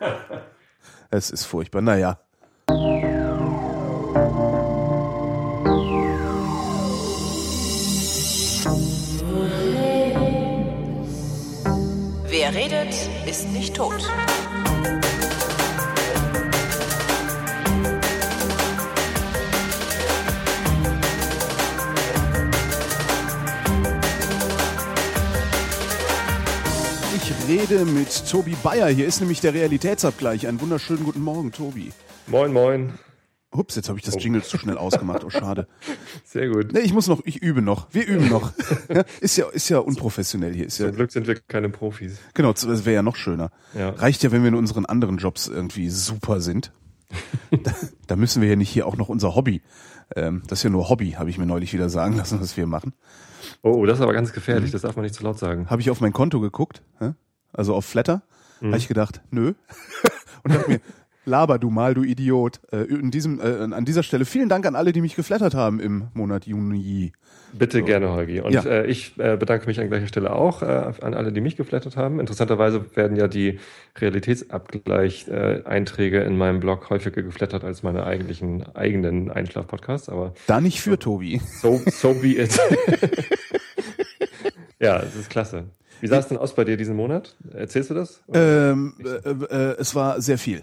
es ist furchtbar. Naja. Wer redet, ist nicht tot. Rede mit Tobi Bayer. Hier ist nämlich der Realitätsabgleich. Einen wunderschönen guten Morgen, Tobi. Moin, moin. Ups, jetzt habe ich das Jingle zu schnell ausgemacht. Oh, schade. Sehr gut. Nee, ich muss noch, ich übe noch. Wir üben noch. Ja, ist ja, ist ja unprofessionell hier. Ist ja, Zum Glück sind wir keine Profis. genau, das wäre ja noch schöner. Ja. Reicht ja, wenn wir in unseren anderen Jobs irgendwie super sind. da, da müssen wir ja nicht hier auch noch unser Hobby. Ähm, das ist ja nur Hobby, habe ich mir neulich wieder sagen lassen, was wir machen. Oh, oh, das ist aber ganz gefährlich. Das darf man nicht zu laut sagen. Habe ich auf mein Konto geguckt, hä? Also auf Flatter, Mhm. habe ich gedacht, nö. Und dachte mir, laber du mal, du Idiot. Äh, in diesem, äh, an dieser Stelle vielen Dank an alle, die mich geflattert haben im Monat Juni. Bitte gerne, Holgi. Und Ja. äh, ich äh, bedanke mich an gleicher Stelle auch äh, an alle, die mich geflattert haben. Interessanterweise werden ja die Realitätsabgleich-Einträge in meinem Blog häufiger geflattert als meine eigentlichen eigenen Einschlaf-Podcasts. Aber Da nicht für Tobi. so, so be it. ja, es ist klasse. Wie sah es denn aus bei dir diesen Monat? Erzählst du das? Ähm, äh, äh, es war sehr viel.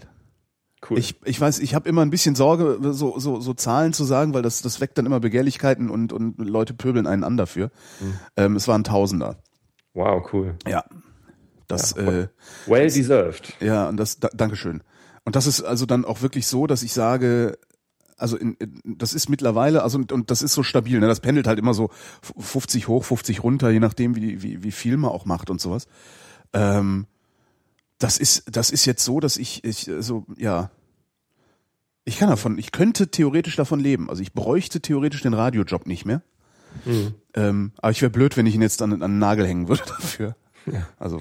cool. Ich, ich weiß, ich habe immer ein bisschen Sorge, so, so, so Zahlen zu sagen, weil das, das weckt dann immer Begehrlichkeiten und, und Leute pöbeln einen an dafür. Mhm. Ähm, es waren Tausender. wow, cool. Ja. Das, Ja, äh, Well deserved. ja, und das, da, Dankeschön. Und das ist also dann auch wirklich so, dass ich sage, also in, in, das ist mittlerweile, also und, und das ist so stabil, ne? Das pendelt halt immer so 50 hoch, 50 runter, je nachdem, wie, wie, wie viel man auch macht und sowas. Ähm, das ist, das ist jetzt so, dass ich, ich so, ja, ich kann davon, ich könnte theoretisch davon leben. Also ich bräuchte theoretisch den Radiojob nicht mehr. Mhm. Ähm, aber ich wäre blöd, wenn ich ihn jetzt an, an den Nagel hängen würde dafür. Also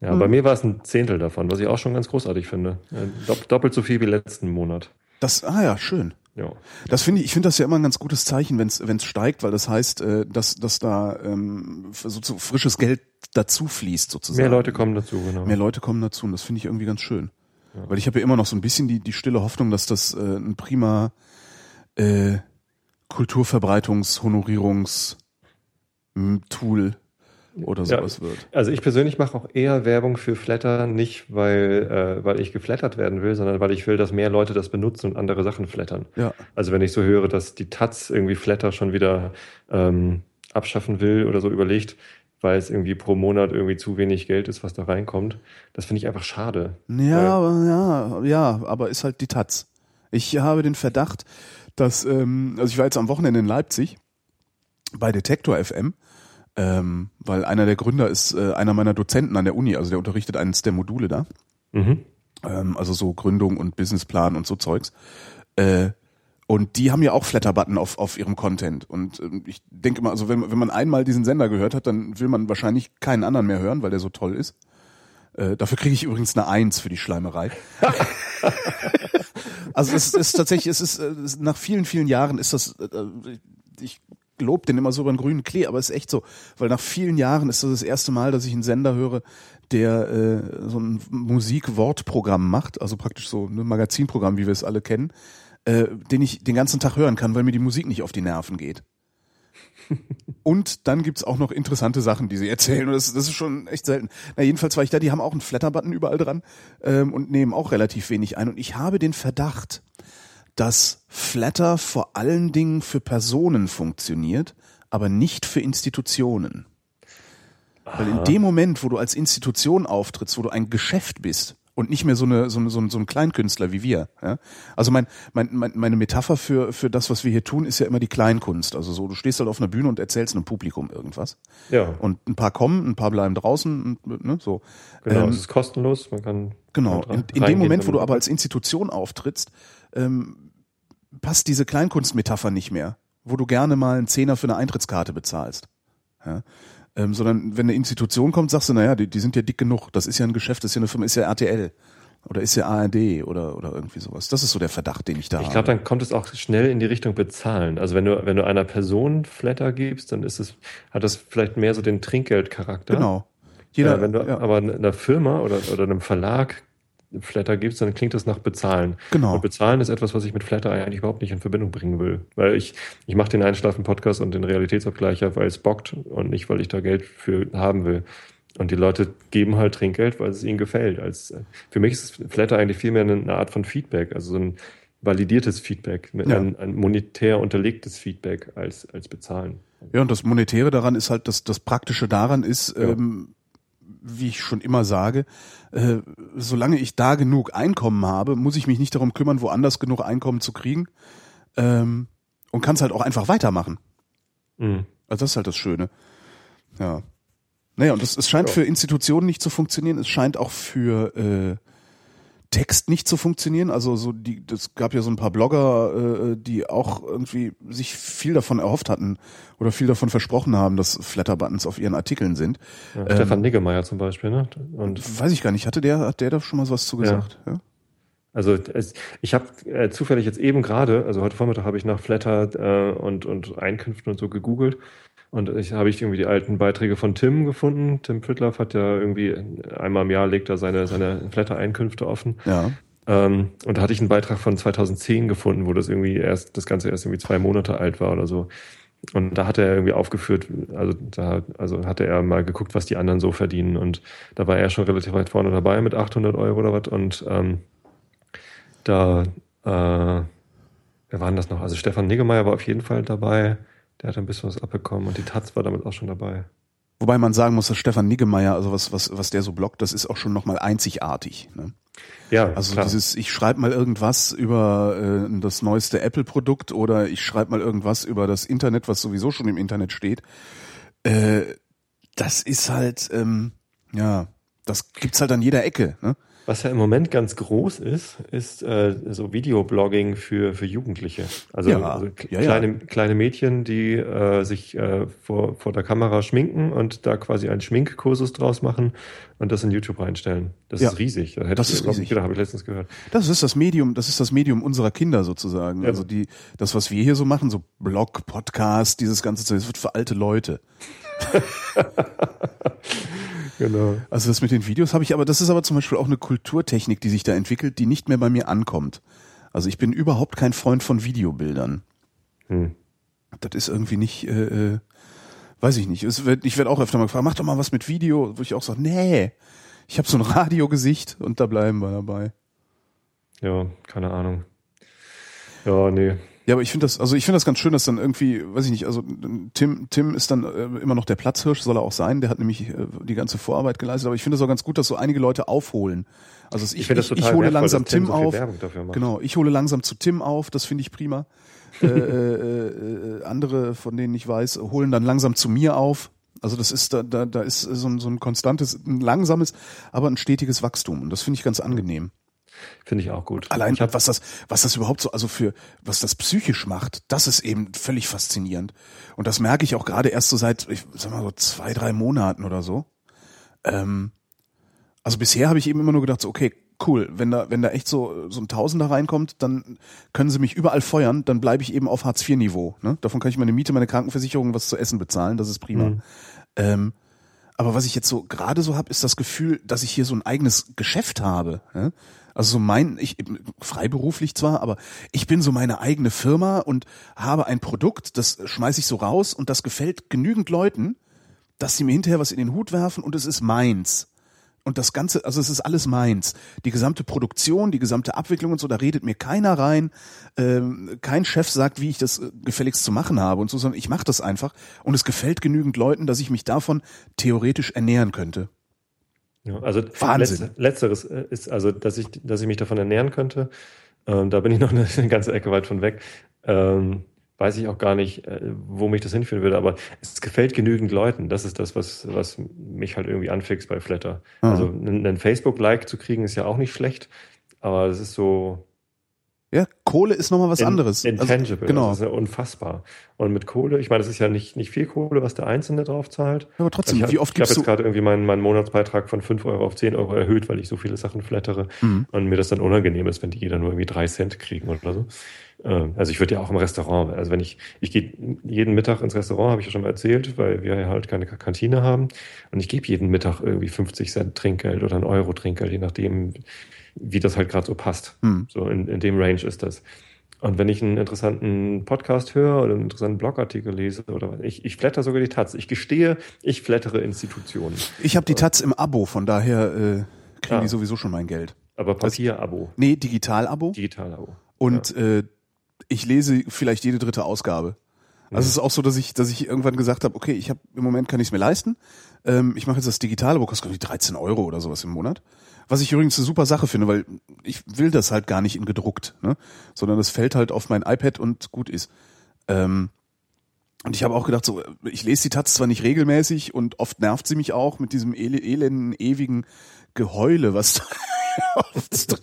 Ja, bei mir war es ein Zehntel davon, was ich auch schon ganz großartig finde. Äh, dopp- Doppelt so viel wie letzten Monat. Das, ah ja, schön. Ja. Das finde ich, ich finde das ja immer ein ganz gutes Zeichen, wenn es steigt, weil das heißt, äh, dass, dass da ähm, so, so frisches Geld dazu fließt sozusagen. Mehr Leute kommen dazu, genau. Mehr Leute kommen dazu und das finde ich irgendwie ganz schön. Weil ich habe ja immer noch so ein bisschen die, die stille Hoffnung, dass das äh, ein prima äh, Kulturverbreitungs-, Honorierungs- oder Ja. sowas wird. Also ich persönlich mache auch eher Werbung für Flatter, nicht weil, äh, weil ich geflattert werden will, sondern weil ich will, dass mehr Leute das benutzen und andere Sachen flattern. Ja. Also wenn ich so höre, dass die Taz irgendwie Flatter schon wieder ähm, abschaffen will oder so überlegt, weil es irgendwie pro Monat irgendwie zu wenig Geld ist, was da reinkommt, das finde ich einfach schade. Ja, aber- ja, ja, aber ist halt die Taz. Ich habe den Verdacht, dass, ähm, also ich war jetzt am Wochenende in Leipzig bei Detektor FM, ähm, weil einer der Gründer ist äh, einer meiner Dozenten an der Uni, also der unterrichtet eines der Module da, Mhm. ähm, also so Gründung und Businessplan und so Zeugs. Äh, und die haben ja auch Flatter-Button auf, auf ihrem Content. Und ähm, ich denke mal, also wenn, wenn man einmal diesen Sender gehört hat, dann will man wahrscheinlich keinen anderen mehr hören, weil der so toll ist. Äh, dafür kriege ich übrigens eine Eins für die Schleimerei. also es ist tatsächlich, es ist, äh, es, nach vielen, vielen Jahren ist das, äh, ich lob den immer so über den grünen Klee, aber es ist echt so, weil nach vielen Jahren ist das das erste Mal, dass ich einen Sender höre, der äh, so ein Musik-Wortprogramm macht, also praktisch so ein Magazinprogramm, wie wir es alle kennen, äh, den ich den ganzen Tag hören kann, weil mir die Musik nicht auf die Nerven geht. Und dann gibt's auch noch interessante Sachen, die sie erzählen. Und das, das ist schon echt selten. Na, jedenfalls war ich da, die haben auch einen Flatter-Button überall dran ähm, und nehmen auch relativ wenig ein. Und ich habe den Verdacht, dass Flatter vor allen Dingen für Personen funktioniert, aber nicht für Institutionen. Weil in dem Moment, wo du als Institution auftrittst, wo du ein Geschäft bist und nicht mehr so eine so, eine, so, ein, so ein Kleinkünstler wie wir. Ja? Also mein, mein, mein, meine Metapher für für das, was wir hier tun, ist ja immer die Kleinkunst. Also so, du stehst halt auf einer Bühne und erzählst einem Publikum irgendwas. Ja, Und ein paar kommen, ein paar bleiben draußen, und, ne, so. genau. Ähm, es ist kostenlos. Man kann Genau. kann In, in dem Moment, wo du aber als Institution auftrittst, ähm, passt diese Kleinkunstmetapher nicht mehr, wo du gerne mal einen Zehner für eine Eintrittskarte bezahlst. Ja? Ähm, sondern wenn eine Institution kommt, sagst du, naja, die, die sind ja dick genug, das ist ja ein Geschäft, das ist ja eine Firma, ist ja RTL oder ist ja ARD oder, oder irgendwie sowas. Das ist so der Verdacht, den ich da Ich habe. glaube, dann kommt es auch schnell in die Richtung bezahlen. Also wenn du, wenn du einer Person Flatter gibst, dann ist es, hat das vielleicht mehr so den Trinkgeldcharakter. Genau. Jeder, ja, wenn du ja. aber einer Firma oder, oder einem Verlag Flatter gibst, dann klingt das nach bezahlen. Genau. Und bezahlen ist etwas, was ich mit Flatter eigentlich überhaupt nicht in Verbindung bringen will. Weil ich, ich mache den Einschlafen-Podcast und den Realitätsabgleicher, weil es bockt und nicht, weil ich da Geld für haben will. Und die Leute geben halt Trinkgeld, weil es ihnen gefällt. Als, für mich ist Flatter eigentlich vielmehr eine Art von Feedback, also so ein validiertes Feedback, Ja. ein, ein monetär unterlegtes Feedback als, als bezahlen. Ja, und das Monetäre daran ist halt, dass das Praktische daran ist, Ja. ähm, wie ich schon immer sage, äh, solange ich da genug Einkommen habe, muss ich mich nicht darum kümmern, woanders genug Einkommen zu kriegen ähm, und kann es halt auch einfach weitermachen. Mhm. Also das ist halt das Schöne. Ja. Naja, und das, es scheint Ja. für Institutionen nicht zu funktionieren. Es scheint auch für äh, Text nicht zu funktionieren. Also so die, das gab ja so ein paar Blogger, äh, die auch irgendwie sich viel davon erhofft hatten oder viel davon versprochen haben, dass Flatter-Buttons auf ihren Artikeln sind. Ja, Ähm, Stefan Niggemeier zum Beispiel, ne? Und Weiß ich gar nicht. Hatte der, hat der da schon mal was zu gesagt? Ja. Also ich habe äh, zufällig jetzt eben gerade, also heute Vormittag habe ich nach Flatter äh, und, und Einkünften und so gegoogelt und ich habe ich irgendwie die alten Beiträge von Tim gefunden. Tim Pritloff hat ja irgendwie einmal im Jahr legt er seine, seine Flatter-Einkünfte offen. ja. Ähm, und da hatte ich einen Beitrag von 2010 gefunden, wo das irgendwie erst, das Ganze erst irgendwie zwei Monate alt war oder so. Und da hat er irgendwie aufgeführt, also da also hatte er mal geguckt, was die anderen so verdienen. Und da war er schon relativ weit vorne dabei mit 800 Euro oder was. Und ähm, da, äh, wer war denn das noch? Also Stefan Niggemeier war auf jeden Fall dabei. Der hat ein bisschen was abbekommen und die Taz war damit auch schon dabei. Wobei man sagen muss, dass Stefan Niggemeier, also was, was, was der so bloggt, das ist auch schon nochmal einzigartig. Ne? Ja, Also klar. dieses, ich schreibe mal irgendwas über äh, das neueste Apple-Produkt oder ich schreibe mal irgendwas über das Internet, was sowieso schon im Internet steht. Äh, das ist halt, ähm, ja, das gibt's halt an jeder Ecke. Ne? Was ja im Moment ganz groß ist, ist äh, so Videoblogging für, für Jugendliche. Also, Ja, also ja, ja. kleine, kleine Mädchen, die äh, sich äh, vor, vor der Kamera schminken und da quasi einen Schminkkursus draus machen und das in YouTube reinstellen. Das ist riesig. Da das ist riesig. gedacht, habe ich letztens gehört. Das ist das Medium, das ist das Medium unserer Kinder sozusagen. Also die, das, was wir hier so machen, so Blog, Podcast, dieses ganze Zeug, das wird für alte Leute. Genau. Also das mit den Videos habe ich, aber das ist aber zum Beispiel auch eine Kulturtechnik, die sich da entwickelt, die nicht mehr bei mir ankommt. Also ich bin überhaupt kein Freund von Videobildern. Hm. Das ist irgendwie nicht, äh, äh, weiß ich nicht. Wird, ich werde auch öfter mal gefragt, mach doch mal was mit Video, wo ich auch sage, nee, ich habe so ein Radiogesicht und da bleiben wir dabei. Ja, keine Ahnung. Ja, nee. Ja, aber ich finde das, also ich finde das ganz schön, dass dann irgendwie, weiß ich nicht, also Tim, Tim ist dann äh, immer noch der Platzhirsch, soll er auch sein, der hat nämlich äh, die ganze Vorarbeit geleistet, aber ich finde das auch ganz gut, dass so einige Leute aufholen. Also ich, ich, ich, total hole wertvoll, langsam Tim so auf. Genau, ich hole langsam zu Tim auf, das finde ich prima. äh, äh, äh, andere, von denen ich weiß, holen dann langsam zu mir auf. Also das ist da, da, da ist so ein, so ein konstantes, ein langsames, aber ein stetiges Wachstum und das finde ich ganz angenehm. Finde ich auch gut. Allein ich hab, was das, was das überhaupt so, also für, was das psychisch macht, das ist eben völlig faszinierend. Und das merke ich auch gerade erst so seit, ich sag mal so zwei, drei Monaten oder so. Ähm, also bisher habe ich eben immer nur gedacht, so, okay, cool, wenn da, wenn da echt so, so ein Tausender reinkommt, dann können sie mich überall feuern, dann bleibe ich eben auf Hartz-IV-Niveau. Ne? Davon kann ich meine Miete, meine Krankenversicherung, was zu essen bezahlen, das ist prima. Mhm. Ähm, aber was ich jetzt so gerade so habe, ist das Gefühl, dass ich hier so ein eigenes Geschäft habe. Also so mein, ich freiberuflich zwar, aber ich bin so meine eigene Firma und habe ein Produkt, das schmeiß ich so raus und das gefällt genügend Leuten, dass sie mir hinterher was in den Hut werfen und es ist meins. Und das Ganze, also es ist alles meins. Die gesamte Produktion, die gesamte Abwicklung und so, da redet mir keiner rein. Ähm, kein Chef sagt, wie ich das äh, gefälligst zu machen habe und so, sondern ich mache das einfach. Und es gefällt genügend Leuten, dass ich mich davon theoretisch ernähren könnte. Ja, also Wahnsinn. letz- letzteres äh, ist also, dass ich, dass ich mich davon ernähren könnte. Ähm, da bin ich noch eine, eine ganze Ecke weit von weg. Ähm, weiß ich auch gar nicht, äh, wo mich das hinführen würde, aber es gefällt genügend Leuten. Das ist das, was, was mich halt irgendwie anfixt bei Flatter. Mhm. Also einen, Facebook-Like zu kriegen ist ja auch nicht schlecht, aber es ist so Ja, Kohle ist nochmal was in- anderes. intangible. Also, genau. Das ist ja unfassbar. Und mit Kohle, ich meine, das ist ja nicht, nicht viel Kohle, was der Einzelne drauf zahlt. aber trotzdem, ich wie oft ich habe jetzt gerade irgendwie meinen, meinen Monatsbeitrag von 5 Euro auf 10 Euro erhöht, weil ich so viele Sachen flattere Mhm. und mir das dann unangenehm ist, wenn die jeder nur irgendwie drei Cent kriegen oder so. Äh, also ich würde ja auch im Restaurant, also wenn ich, ich gehe jeden Mittag ins Restaurant, habe ich ja schon mal erzählt, weil wir ja halt keine Kantine haben. Und ich gebe jeden Mittag irgendwie 50 Cent Trinkgeld oder ein Euro Trinkgeld, je nachdem, wie das halt gerade so passt. Hm. So in, in dem Range ist das. Und wenn ich einen interessanten Podcast höre oder einen interessanten Blogartikel lese oder ich, ich flatter sogar die Taz. Ich gestehe, ich flattere Institutionen. Ich habe die Taz im Abo, von daher äh, kriegen ah. die sowieso schon mein Geld. Aber Papier-Abo. Nee, Digital-Abo. Digital-Abo. Und ja. äh, ich lese vielleicht jede dritte Ausgabe. Also es ist auch so, dass ich, dass ich irgendwann gesagt habe, okay, ich habe im Moment kann ich es mir leisten. Ähm, ich mache jetzt das digitale Buch, kostet glaube ich 13 Euro oder sowas im Monat. Was ich übrigens eine super Sache finde, weil ich will das halt gar nicht in gedruckt, ne? sondern das fällt halt auf mein iPad und gut ist. Ähm, und ich habe auch gedacht, so, ich lese die Taz zwar nicht regelmäßig und oft nervt sie mich auch mit diesem el elenden, ewigen Geheule, was da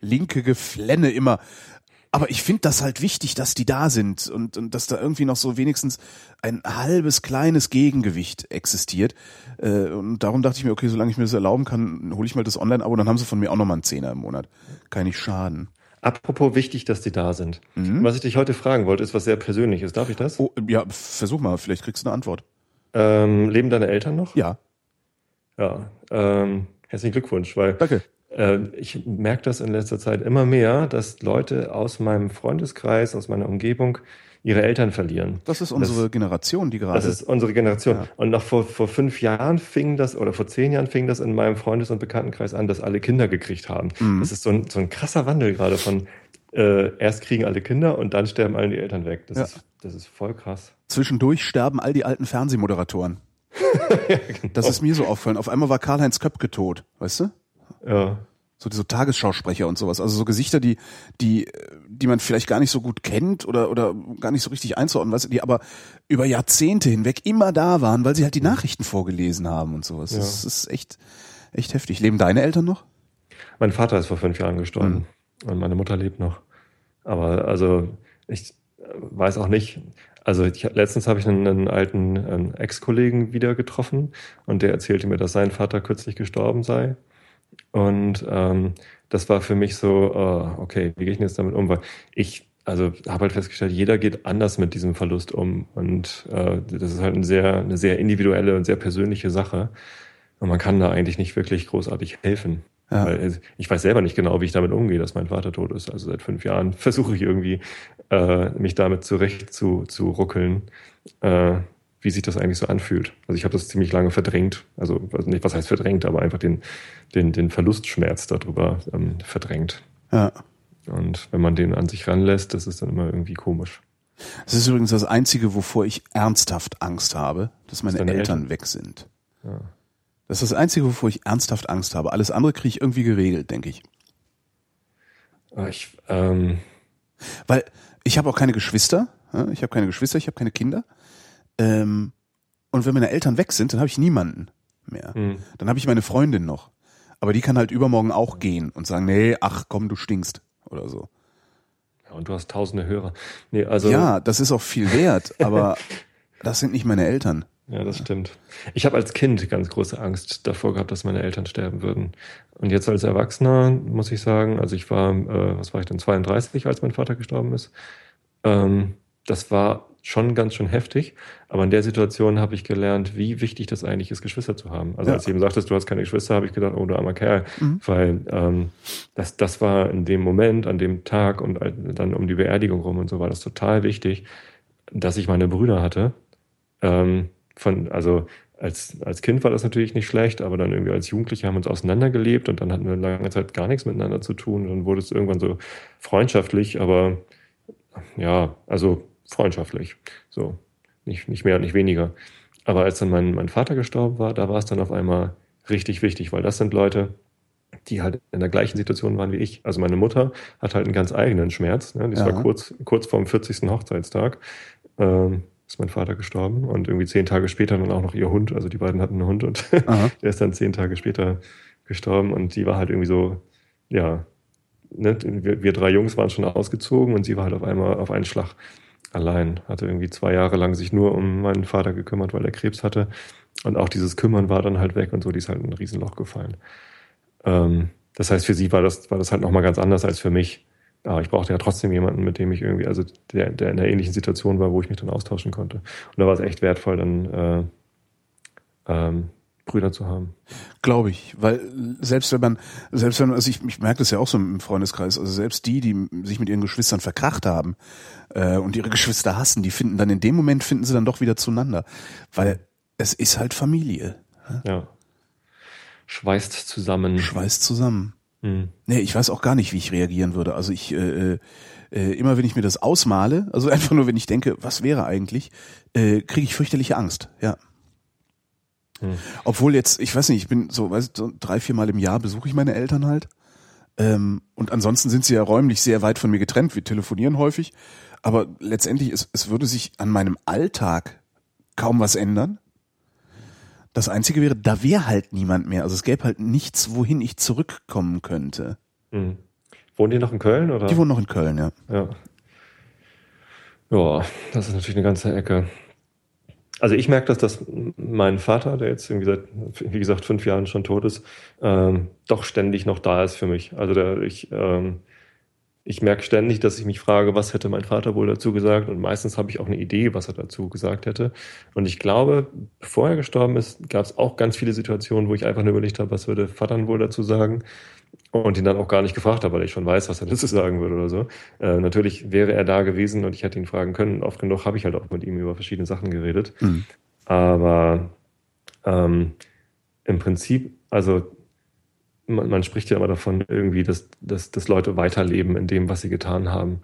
linke Geflenne immer aber ich finde das halt wichtig, dass die da sind und, und dass da irgendwie noch so wenigstens ein halbes kleines Gegengewicht existiert. Äh, und darum dachte ich mir, okay, solange ich mir das erlauben kann, hole ich mal das Online-Abo, dann haben sie von mir auch nochmal einen Zehner im Monat. Kann nicht schaden. Apropos wichtig, dass die da sind. Mhm. Was ich dich heute fragen wollte, ist was sehr Persönliches. Darf ich das? Oh, ja, versuch mal, vielleicht kriegst du eine Antwort. Ähm, leben deine Eltern noch? Ja. Ja. Ähm, herzlichen Glückwunsch, weil Danke. Äh, ich merke das in letzter Zeit immer mehr, dass Leute aus meinem Freundeskreis, aus meiner Umgebung ihre Eltern verlieren. Das ist unsere das, Generation, die gerade. Das ist unsere Generation. Ja. Und noch vor, vor fünf Jahren fing das, oder vor zehn Jahren fing das in meinem Freundes- und Bekanntenkreis an, dass alle Kinder gekriegt haben. Mhm. Das ist so ein, so ein krasser Wandel gerade von äh, erst kriegen alle Kinder und dann sterben alle die Eltern weg. Das, ja. ist, das ist voll krass. Zwischendurch sterben all die alten Fernsehmoderatoren. ja, genau. Das ist mir so auffallen. Auf einmal war Karl-Heinz Köpke tot, weißt du? Ja. So, so Tagesschausprecher und sowas. Also so Gesichter, die, die, die man vielleicht gar nicht so gut kennt oder, oder gar nicht so richtig einzuordnen, weißt du, die aber über Jahrzehnte hinweg immer da waren, weil sie halt die Nachrichten vorgelesen haben und sowas. Ja. Das ist echt, echt heftig. Leben deine Eltern noch? Mein Vater ist vor fünf Jahren gestorben mhm. und meine Mutter lebt noch. Aber also ich weiß auch nicht, also ich, letztens habe ich einen, einen alten einen Ex-Kollegen wieder getroffen und der erzählte mir, dass sein Vater kürzlich gestorben sei. Und ähm, das war für mich so, uh, okay, wie gehe ich denn jetzt damit um? Weil ich also habe halt festgestellt, jeder geht anders mit diesem Verlust um. Und äh, das ist halt eine sehr, eine sehr individuelle und sehr persönliche Sache. Und man kann da eigentlich nicht wirklich großartig helfen. Ja. Weil ich weiß selber nicht genau, wie ich damit umgehe, dass mein Vater tot ist. Also seit fünf Jahren versuche ich irgendwie, äh, mich damit zurecht zu, zu ruckeln. Äh, wie sich das eigentlich so anfühlt. Also ich habe das ziemlich lange verdrängt. Also nicht, was heißt verdrängt, aber einfach den, den, den Verlustschmerz darüber ähm, verdrängt. Ja. Und wenn man den an sich ranlässt, das ist dann immer irgendwie komisch. Das ist übrigens das Einzige, wovor ich ernsthaft Angst habe, dass meine Eltern, Eltern, weg sind. Ja. Das ist das Einzige, wovor ich ernsthaft Angst habe. Alles andere kriege ich irgendwie geregelt, denke ich. Ah, ich ähm Weil ich habe auch keine Geschwister. Ich habe keine Geschwister, ich habe keine Kinder. Ähm, und wenn meine Eltern weg sind, dann habe ich niemanden mehr. Mhm. Dann habe ich meine Freundin noch. Aber die kann halt übermorgen auch gehen und sagen, nee, ach komm, du stinkst oder so. Ja, und du hast tausende Hörer. Nee, also ja, das ist auch viel wert, aber das sind nicht meine Eltern. Ja, das stimmt. Ich habe als Kind ganz große Angst davor gehabt, dass meine Eltern sterben würden. Und jetzt als Erwachsener muss ich sagen, also ich war, äh, was war ich denn, 32, als mein Vater gestorben ist. Ähm, das war schon ganz schön heftig. Aber in der Situation habe ich gelernt, wie wichtig das eigentlich ist, Geschwister zu haben. Also ja. als du eben sagtest, du hast keine Geschwister, habe ich gedacht, oh, du armer Kerl. Mhm. Weil ähm, das, das war in dem Moment, an dem Tag und dann um die Beerdigung rum und so war das total wichtig, dass ich meine Brüder hatte. Ähm, von, also als, als Kind war das natürlich nicht schlecht, aber dann irgendwie als Jugendliche haben wir uns auseinandergelebt und dann hatten wir lange Zeit gar nichts miteinander zu tun. Und dann wurde es irgendwann so freundschaftlich, aber ja, also freundschaftlich. So, nicht, nicht mehr und nicht weniger. Aber als dann mein, mein Vater gestorben war, da war es dann auf einmal richtig wichtig, weil das sind Leute, die halt in der gleichen Situation waren wie ich. Also meine Mutter hat halt einen ganz eigenen Schmerz. Ne? Das ja. war kurz, kurz vorm 40. Hochzeitstag. Ähm, ist mein Vater gestorben und irgendwie zehn Tage später dann auch noch ihr Hund. Also die beiden hatten einen Hund und der ist dann zehn Tage später gestorben und die war halt irgendwie so, ja, ne? wir, wir drei Jungs waren schon ausgezogen und sie war halt auf einmal auf einen Schlag allein. Hatte irgendwie zwei Jahre lang sich nur um meinen Vater gekümmert, weil er Krebs hatte. Und auch dieses Kümmern war dann halt weg und so, die ist halt in ein Riesenloch gefallen. Ähm, das heißt, für sie war das, war das halt nochmal ganz anders als für mich. aber ich brauchte ja trotzdem jemanden, mit dem ich irgendwie, also der, der in einer ähnlichen Situation war, wo ich mich dann austauschen konnte. Und da war es echt wertvoll, dann äh, ähm, Brüder zu haben. Glaube ich, weil selbst wenn man, selbst wenn man, also ich, ich merke das ja auch so im Freundeskreis, also selbst die, die sich mit ihren Geschwistern verkracht haben äh, und ihre Geschwister hassen, die finden dann in dem Moment finden sie dann doch wieder zueinander, weil es ist halt Familie. Ja. Schweißt zusammen. Schweißt zusammen. Hm. Nee, ich weiß auch gar nicht, wie ich reagieren würde. Also ich, äh, äh, immer wenn ich mir das ausmale, also einfach nur wenn ich denke, was wäre eigentlich, äh, kriege ich fürchterliche Angst, ja. Hm. Obwohl jetzt, ich weiß nicht, ich bin so, weißt du, so drei, vier Mal im Jahr besuche ich meine Eltern halt. Ähm, und ansonsten sind sie ja räumlich sehr weit von mir getrennt. Wir telefonieren häufig. Aber letztendlich, es, es würde sich an meinem Alltag kaum was ändern. Das Einzige wäre, da wäre halt niemand mehr. Also es gäbe halt nichts, wohin ich zurückkommen könnte. Hm. Wohnen die noch in Köln? Oder? Die wohnen noch in Köln, ja. Ja. Ja, das ist natürlich eine ganze Ecke. Also ich merke, dass das mein Vater, der jetzt irgendwie seit, wie gesagt, fünf Jahren schon tot ist, ähm, doch ständig noch da ist für mich. Also der, ich, ähm, ich merke ständig, dass ich mich frage, was hätte mein Vater wohl dazu gesagt? Und meistens habe ich auch eine Idee, was er dazu gesagt hätte. Und ich glaube, bevor er gestorben ist, gab es auch ganz viele Situationen, wo ich einfach nur überlegt habe, was würde Vater wohl dazu sagen? Und ihn dann auch gar nicht gefragt habe, weil ich schon weiß, was er dazu sagen würde oder so. Äh, natürlich wäre er da gewesen und ich hätte ihn fragen können. Oft genug habe ich halt auch mit ihm über verschiedene Sachen geredet. Mhm. Aber ähm, im Prinzip, also man, man spricht ja immer davon irgendwie, dass, dass, dass Leute weiterleben in dem, was sie getan haben.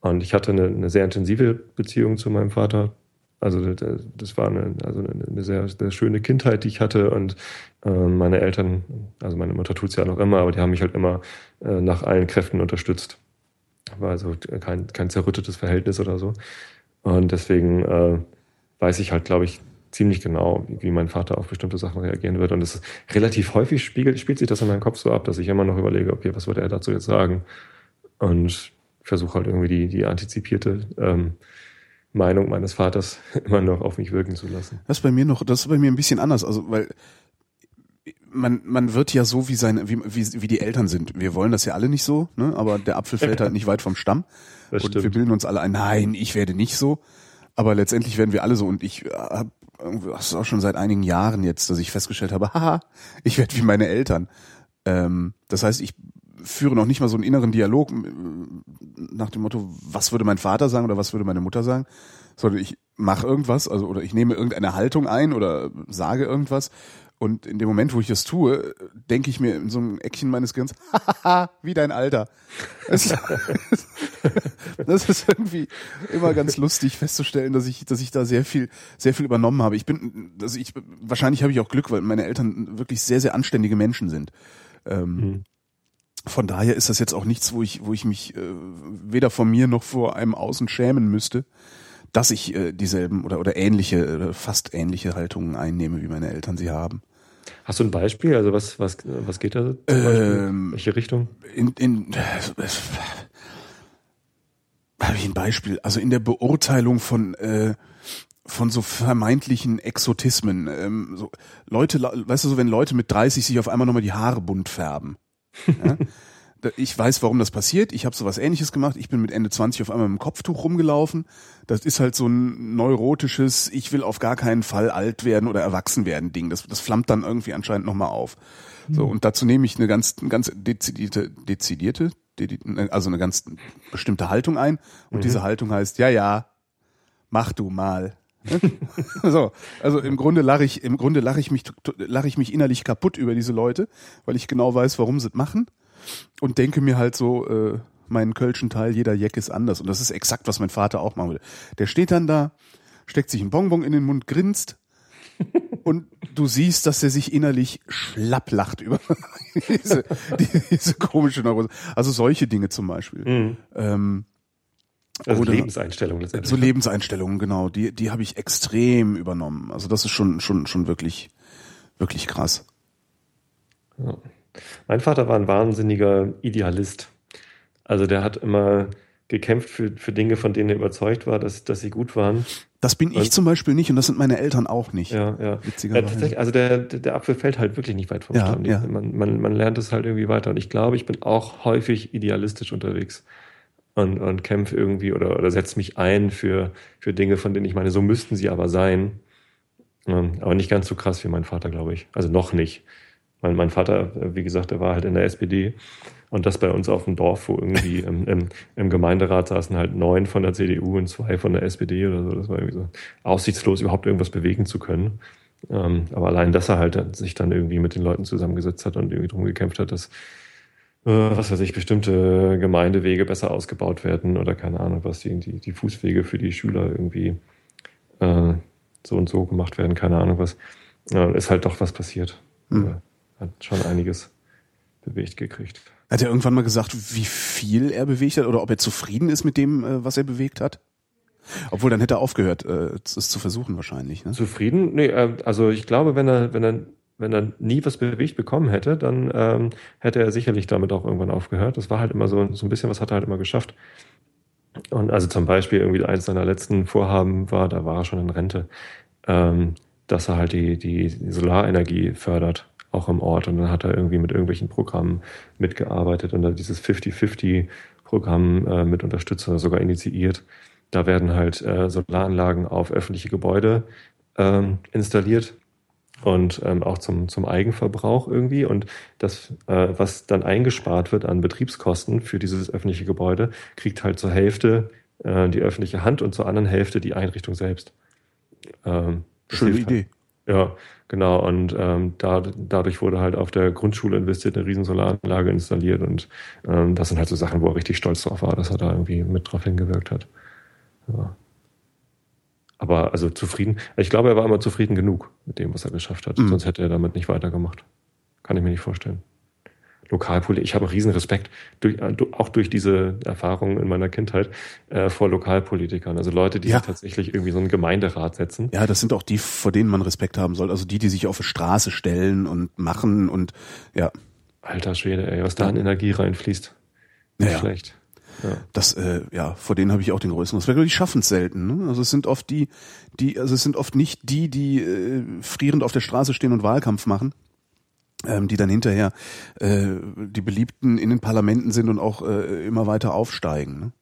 Und ich hatte eine, eine sehr intensive Beziehung zu meinem Vater, also das war eine, also eine sehr, sehr schöne Kindheit, die ich hatte und äh, meine Eltern, also meine Mutter tut es ja noch immer, aber die haben mich halt immer äh, nach allen Kräften unterstützt. War also kein, kein zerrüttetes Verhältnis oder so. Und deswegen äh, weiß ich halt, glaube ich, ziemlich genau, wie mein Vater auf bestimmte Sachen reagieren wird. Und es ist relativ häufig spiegelt, spielt sich das in meinem Kopf so ab, dass ich immer noch überlege, okay, was würde er dazu jetzt sagen? Und versuche halt irgendwie die, die antizipierte ähm, Meinung meines Vaters immer noch auf mich wirken zu lassen. Das ist bei mir noch, das ist bei mir ein bisschen anders, also weil man, man wird ja so wie seine, wie, wie, wie die Eltern sind. Wir wollen das ja alle nicht so, ne? aber der Apfel fällt halt nicht weit vom Stamm. Das und stimmt. wir bilden uns alle ein, nein, ich werde nicht so. Aber letztendlich werden wir alle so. Und ich habe das ist auch schon seit einigen Jahren jetzt, dass ich festgestellt habe, haha, ich werde wie meine Eltern. Ähm, das heißt, ich führe noch nicht mal so einen inneren Dialog nach dem Motto, was würde mein Vater sagen oder was würde meine Mutter sagen, sondern ich mache irgendwas, also oder ich nehme irgendeine Haltung ein oder sage irgendwas und in dem Moment, wo ich das tue, denke ich mir in so einem Eckchen meines Gehirns, haha, wie dein Alter. Das, ist irgendwie immer ganz lustig festzustellen, dass ich, dass ich da sehr viel, sehr viel übernommen habe. Ich bin, also ich, wahrscheinlich habe ich auch Glück, weil meine Eltern wirklich sehr, sehr anständige Menschen sind. Ähm, Mhm. Von daher ist das jetzt auch nichts, wo ich, wo ich mich äh, weder vor mir noch vor einem Außen schämen müsste, dass ich äh, dieselben oder, oder ähnliche, oder fast ähnliche Haltungen einnehme, wie meine Eltern sie haben. Hast du ein Beispiel? Also was, was, was geht da? Ähm, Welche Richtung? In, in habe ich ein Beispiel, also in der Beurteilung von äh, von so vermeintlichen Exotismen. Ähm, so Leute, weißt du, so wenn Leute mit 30 sich auf einmal nochmal die Haare bunt färben. Ja? Ich weiß, warum das passiert. Ich habe sowas ähnliches gemacht. Ich bin mit Ende 20 auf einmal mit dem Kopftuch rumgelaufen. Das ist halt so ein neurotisches, ich will auf gar keinen Fall alt werden oder erwachsen werden Ding. Das, das flammt dann irgendwie anscheinend nochmal auf. So, und dazu nehme ich eine ganz, ganz dezidierte, dezidierte, also eine ganz bestimmte Haltung ein. Und diese Haltung heißt, ja, ja, mach du mal. so, also im Grunde lache ich, im Grunde lache ich mich, lache ich mich innerlich kaputt über diese Leute, weil ich genau weiß, warum sie es machen und denke mir halt so, äh, meinen kölschen Teil, jeder Jeck ist anders. Und das ist exakt, was mein Vater auch machen würde. Der steht dann da, steckt sich einen Bonbon in den Mund, grinst und du siehst, dass er sich innerlich schlapp lacht über diese, die, diese komische Neurose. Also solche Dinge zum Beispiel. Mhm. Ähm, Also oder- Lebenseinstellung letztendlich. so Lebenseinstellungen, genau, die, die habe ich extrem übernommen. Also das ist schon, schon, schon wirklich, wirklich krass. Ja. Mein Vater war ein wahnsinniger Idealist. Also der hat immer gekämpft für, für Dinge, von denen er überzeugt war, dass, dass sie gut waren. Das bin ich Und- zum Beispiel nicht und das sind meine Eltern auch nicht. Ja, ja. ja Witzigerweise. tatsächlich, also der, der Apfel fällt halt wirklich nicht weit vom Ja, Stamm. Ja. Man, man, man lernt es halt irgendwie weiter. Und ich glaube, ich bin auch häufig idealistisch unterwegs. Und, und kämpfe irgendwie oder, oder setze mich ein für, für Dinge, von denen ich meine, so müssten sie aber sein. Ähm, aber nicht ganz so krass wie mein Vater, glaube ich. Also noch nicht. Mein, mein Vater, äh, wie gesagt, der war halt in der SPD und das bei uns auf dem Dorf, wo irgendwie im, im, im Gemeinderat saßen halt neun von der CDU und zwei von der SPD oder so. Das war irgendwie so aussichtslos, überhaupt irgendwas bewegen zu können. Ähm, aber allein, dass er halt sich dann irgendwie mit den Leuten zusammengesetzt hat und irgendwie drum gekämpft hat, dass was weiß ich, bestimmte Gemeindewege besser ausgebaut werden oder keine Ahnung, was die, die, die Fußwege für die Schüler irgendwie äh, so und so gemacht werden, keine Ahnung was, äh, ist halt doch was passiert. Mhm. Hat schon einiges bewegt gekriegt. Hat er irgendwann mal gesagt, wie viel er bewegt hat oder ob er zufrieden ist mit dem, äh, was er bewegt hat? Obwohl, dann hätte er aufgehört, äh, es zu versuchen wahrscheinlich. Ne? Zufrieden? Nee, also ich glaube, wenn er, wenn er wenn er nie was bewegt bekommen hätte, dann ähm, hätte er sicherlich damit auch irgendwann aufgehört. Das war halt immer so, so ein bisschen, was hat er halt immer geschafft. Und also zum Beispiel irgendwie eins seiner letzten Vorhaben war, da war er schon in Rente, ähm, dass er halt die, die, Solarenergie fördert, auch im Ort. Und dann hat er irgendwie mit irgendwelchen Programmen mitgearbeitet und dann dieses 50-50-Programm äh, mit unterstützt oder sogar initiiert. Da werden halt äh, Solaranlagen auf öffentliche Gebäude ähm, installiert und ähm, auch zum, zum Eigenverbrauch irgendwie. Und das, äh, was dann eingespart wird an Betriebskosten für dieses öffentliche Gebäude, kriegt halt zur Hälfte äh, die öffentliche Hand und zur anderen Hälfte die Einrichtung selbst. Ähm, Schöne Idee. Halt, ja, genau. Und ähm, da, dadurch wurde halt auf der Grundschule investiert, eine riesen Solaranlage installiert. Und ähm, das sind halt so Sachen, wo er richtig stolz drauf war, dass er da irgendwie mit drauf hingewirkt hat. Ja. Aber also zufrieden, ich glaube, er war immer zufrieden genug mit dem, was er geschafft hat. Mhm. Sonst hätte er damit nicht weitergemacht. Kann ich mir nicht vorstellen. Lokalpolitik, ich habe einen riesen Respekt, durch, äh, auch durch diese Erfahrungen in meiner Kindheit, äh, vor Lokalpolitikern. Also Leute, die ja. tatsächlich irgendwie so einen Gemeinderat setzen. Ja, das sind auch die, vor denen man Respekt haben soll. Also die, die sich auf die Straße stellen und machen und ja. Alter Schwede, ey, was da an Energie reinfließt. Nicht ja, schlecht. Ja. Das, äh, ja, vor denen habe ich auch den größten Respekt. Die schaffen es selten. Ne? Also es sind oft die, die, also es sind oft nicht die, die äh, frierend auf der Straße stehen und Wahlkampf machen, ähm, die dann hinterher äh, die beliebten in den Parlamenten sind und auch äh, immer weiter aufsteigen. Ne?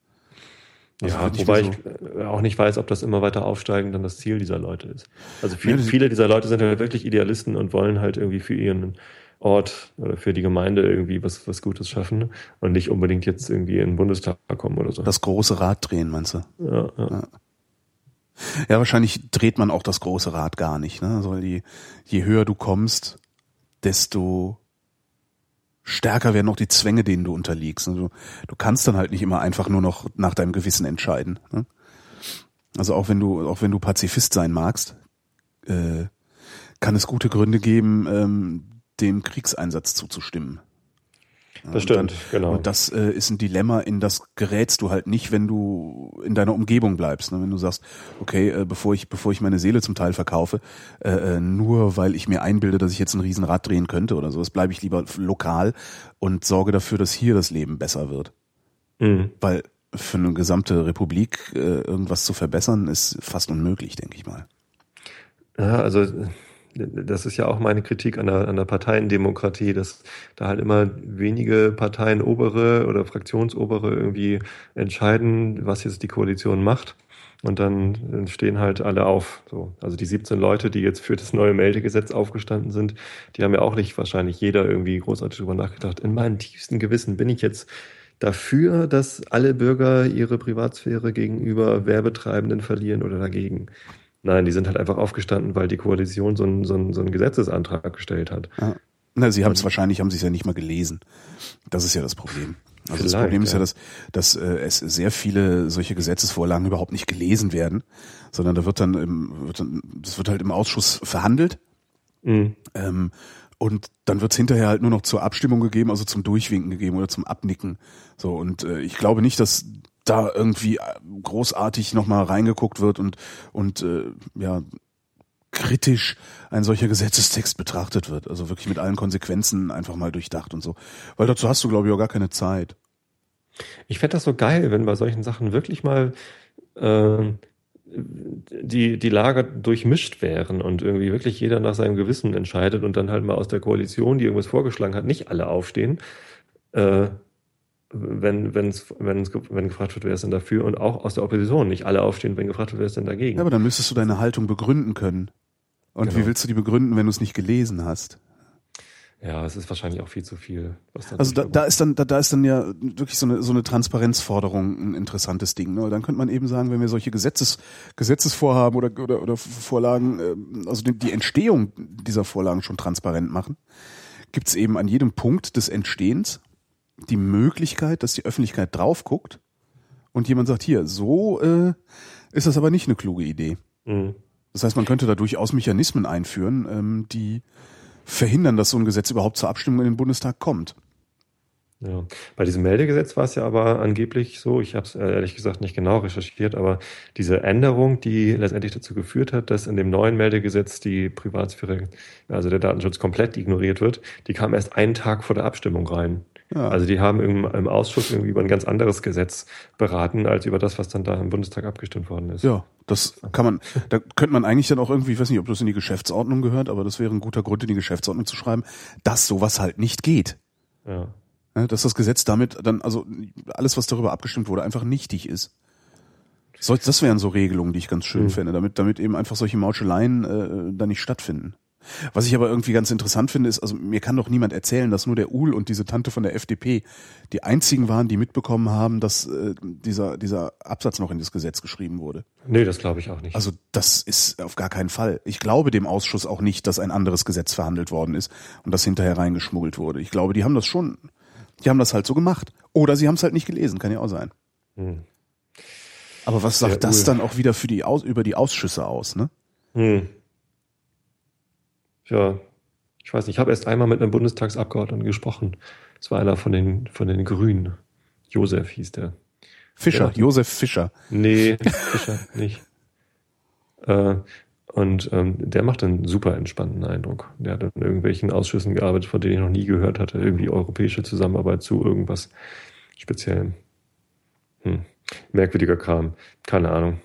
Also ja, wobei so. ich auch nicht weiß, ob das immer weiter aufsteigen dann das Ziel dieser Leute ist. Also viele, viele dieser Leute sind halt wirklich Idealisten und wollen halt irgendwie für ihren Ort oder für die Gemeinde irgendwie was, was Gutes schaffen und nicht unbedingt jetzt irgendwie in den Bundestag kommen oder so. Das große Rad drehen, meinst du? Ja, ja. ja. Ja, wahrscheinlich dreht man auch das große Rad gar nicht. Ne? Also je, je höher du kommst, desto stärker werden auch die Zwänge, denen du unterliegst. Also du kannst dann halt nicht immer einfach nur noch nach deinem Gewissen entscheiden. Ne? Also auch wenn du, auch wenn du Pazifist sein magst, äh, kann es gute Gründe geben, ähm, dem Kriegseinsatz zuzustimmen. Das stimmt, dann, genau. Und das äh, ist ein Dilemma, in das gerätst du halt nicht, wenn du in deiner Umgebung bleibst. Ne? Wenn du sagst, okay, äh, bevor ich bevor ich meine Seele zum Teil verkaufe, äh, äh nur weil ich mir einbilde, dass ich jetzt ein Riesenrad drehen könnte oder sowas, bleibe ich lieber lokal und sorge dafür, dass hier das Leben besser wird. Mhm. Weil für eine gesamte Republik äh, irgendwas zu verbessern, ist fast unmöglich, denke ich mal. Ja, also das ist ja auch meine Kritik an der, an der Parteiendemokratie, dass da halt immer wenige Parteien obere oder Fraktionsobere irgendwie entscheiden, was jetzt die Koalition macht. Und dann stehen halt alle auf. So. Also die 17 Leute, die jetzt für das neue Meldegesetz aufgestanden sind, die haben ja auch nicht wahrscheinlich jeder irgendwie großartig drüber nachgedacht. In meinem tiefsten Gewissen bin ich jetzt dafür, dass alle Bürger ihre Privatsphäre gegenüber Werbetreibenden verlieren oder dagegen. Nein, die sind halt einfach aufgestanden, weil die Koalition so einen, so einen, so einen Gesetzesantrag gestellt hat. Ja. Na, sie haben es wahrscheinlich, haben sie es ja nicht mal gelesen. Das ist ja das Problem. Also Vielleicht, das Problem ist ja, dass, dass äh, es sehr viele solche Gesetzesvorlagen überhaupt nicht gelesen werden, sondern da wird dann, im, wird dann das wird halt im Ausschuss verhandelt. Mhm. Ähm, und dann wird's hinterher halt nur noch zur Abstimmung gegeben, also zum Durchwinken gegeben oder zum Abnicken. So, und äh, ich glaube nicht, dass da irgendwie äh, großartig nochmal reingeguckt wird und, und äh, ja, kritisch ein solcher Gesetzestext betrachtet wird. Also wirklich mit allen Konsequenzen einfach mal durchdacht und so. Weil dazu hast du, glaube ich, auch gar keine Zeit. Ich fände das so geil, wenn bei solchen Sachen wirklich mal äh, die, die Lager durchmischt wären und irgendwie wirklich jeder nach seinem Gewissen entscheidet und dann halt mal aus der Koalition, die irgendwas vorgeschlagen hat, nicht alle aufstehen, äh, wenn, wenn's, wenn's, wenn gefragt wird, wer ist denn dafür und auch aus der Opposition nicht alle aufstehen, wenn gefragt wird, wer ist denn dagegen. Ja, aber dann müsstest du deine Haltung begründen können. Und Genau. wie willst du die begründen, wenn du es nicht gelesen hast? Ja, es ist wahrscheinlich auch viel zu viel. Also da, da ist dann, da, da ist dann ja wirklich so eine, so eine Transparenzforderung ein interessantes Ding. Ne? Dann könnte man eben sagen, wenn wir solche Gesetzes, Gesetzesvorhaben oder, oder, oder Vorlagen, ähm, also die, die Entstehung dieser Vorlagen schon transparent machen, gibt es eben an jedem Punkt des Entstehens die Möglichkeit, dass die Öffentlichkeit drauf guckt und jemand sagt, hier, so äh, ist das aber nicht eine kluge Idee. Mhm. Das heißt, man könnte da durchaus Mechanismen einführen, ähm, die verhindern, dass so ein Gesetz überhaupt zur Abstimmung in den Bundestag kommt. Ja, bei diesem Meldegesetz war es ja aber angeblich so, ich habe es ehrlich gesagt nicht genau recherchiert, aber diese Änderung, die letztendlich dazu geführt hat, dass in dem neuen Meldegesetz die Privatsphäre, also der Datenschutz komplett ignoriert wird, die kam erst einen Tag vor der Abstimmung rein. Ja. Also die haben im, im Ausschuss irgendwie über ein ganz anderes Gesetz beraten, als über das, was dann da im Bundestag abgestimmt worden ist. Ja, das kann man, da könnte man eigentlich dann auch irgendwie, ich weiß nicht, ob das in die Geschäftsordnung gehört, aber das wäre ein guter Grund, in die Geschäftsordnung zu schreiben, dass sowas halt nicht geht. Ja. Ja, Dass das Gesetz damit dann, also alles, was darüber abgestimmt wurde, einfach nichtig ist. Das wären so Regelungen, die ich ganz schön Mhm. fände, damit, damit eben einfach solche Mauscheleien äh, da nicht stattfinden. Was ich aber irgendwie ganz interessant finde, ist, also mir kann doch niemand erzählen, dass nur der Uhl und diese Tante von der FDP die einzigen waren, die mitbekommen haben, dass äh, dieser, dieser Absatz noch in das Gesetz geschrieben wurde. Nee, das glaube ich auch nicht. Also das ist auf gar keinen Fall. Ich glaube dem Ausschuss auch nicht, dass ein anderes Gesetz verhandelt worden ist und das hinterher reingeschmuggelt wurde. Ich glaube, die haben das schon, die haben das halt so gemacht. Oder sie haben es halt nicht gelesen, kann ja auch sein. Hm. Aber was sagt Der das Uhl. dann auch wieder für die Aus über die Ausschüsse aus, ne? Hm. Ja, ich weiß nicht, ich habe erst einmal mit einem Bundestagsabgeordneten gesprochen. Das war einer von den, von den Grünen. Josef hieß der. Fischer, Ja. Josef Fischer. Nee, Fischer nicht. Äh, und ähm, der macht einen super entspannten Eindruck. Der hat in irgendwelchen Ausschüssen gearbeitet, von denen ich noch nie gehört hatte. Irgendwie europäische Zusammenarbeit zu irgendwas Speziellem. Hm. Merkwürdiger Kram. Keine Ahnung.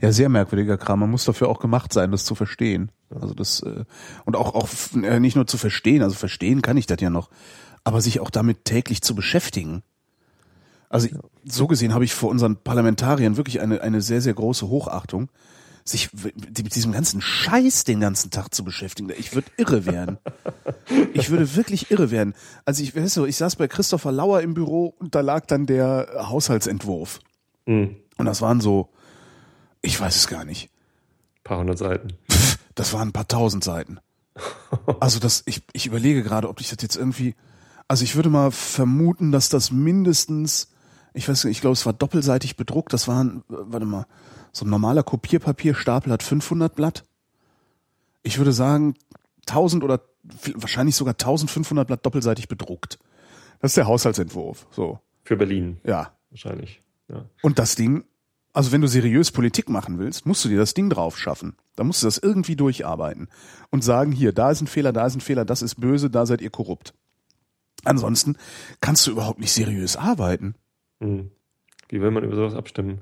Ja, sehr merkwürdiger Kram. Man muss dafür auch gemacht sein, das zu verstehen. Also das äh, und auch auch äh, nicht nur zu verstehen, also verstehen kann ich das ja noch, aber sich auch damit täglich zu beschäftigen. Also so gesehen habe ich vor unseren Parlamentariern wirklich eine eine sehr sehr große Hochachtung, sich mit diesem ganzen Scheiß den ganzen Tag zu beschäftigen. Ich würde irre werden. Ich würde wirklich irre werden. Also ich weißt du, ich saß bei Christopher Lauer im Büro und da lag dann der Haushaltsentwurf Hm. und das waren so ich weiß es gar nicht. Paar hundert Seiten. Das waren ein paar tausend Seiten. Also das, ich, ich überlege gerade, ob ich das jetzt irgendwie, also ich würde mal vermuten, dass das mindestens, ich weiß nicht, ich glaube, es war doppelseitig bedruckt, das waren, warte mal, so ein normaler Kopierpapierstapel hat 500 Blatt. Ich würde sagen, 1000 oder wahrscheinlich sogar 1500 Blatt doppelseitig bedruckt. Das ist der Haushaltsentwurf, so, Für Berlin ja. wahrscheinlich. Ja. Und das Ding, also wenn du seriös Politik machen willst, musst du dir das Ding drauf schaffen. Da musst du das irgendwie durcharbeiten und sagen, hier, da ist ein Fehler, da ist ein Fehler, das ist böse, da seid ihr korrupt. Ansonsten kannst du überhaupt nicht seriös arbeiten. Hm. Wie will man über sowas abstimmen?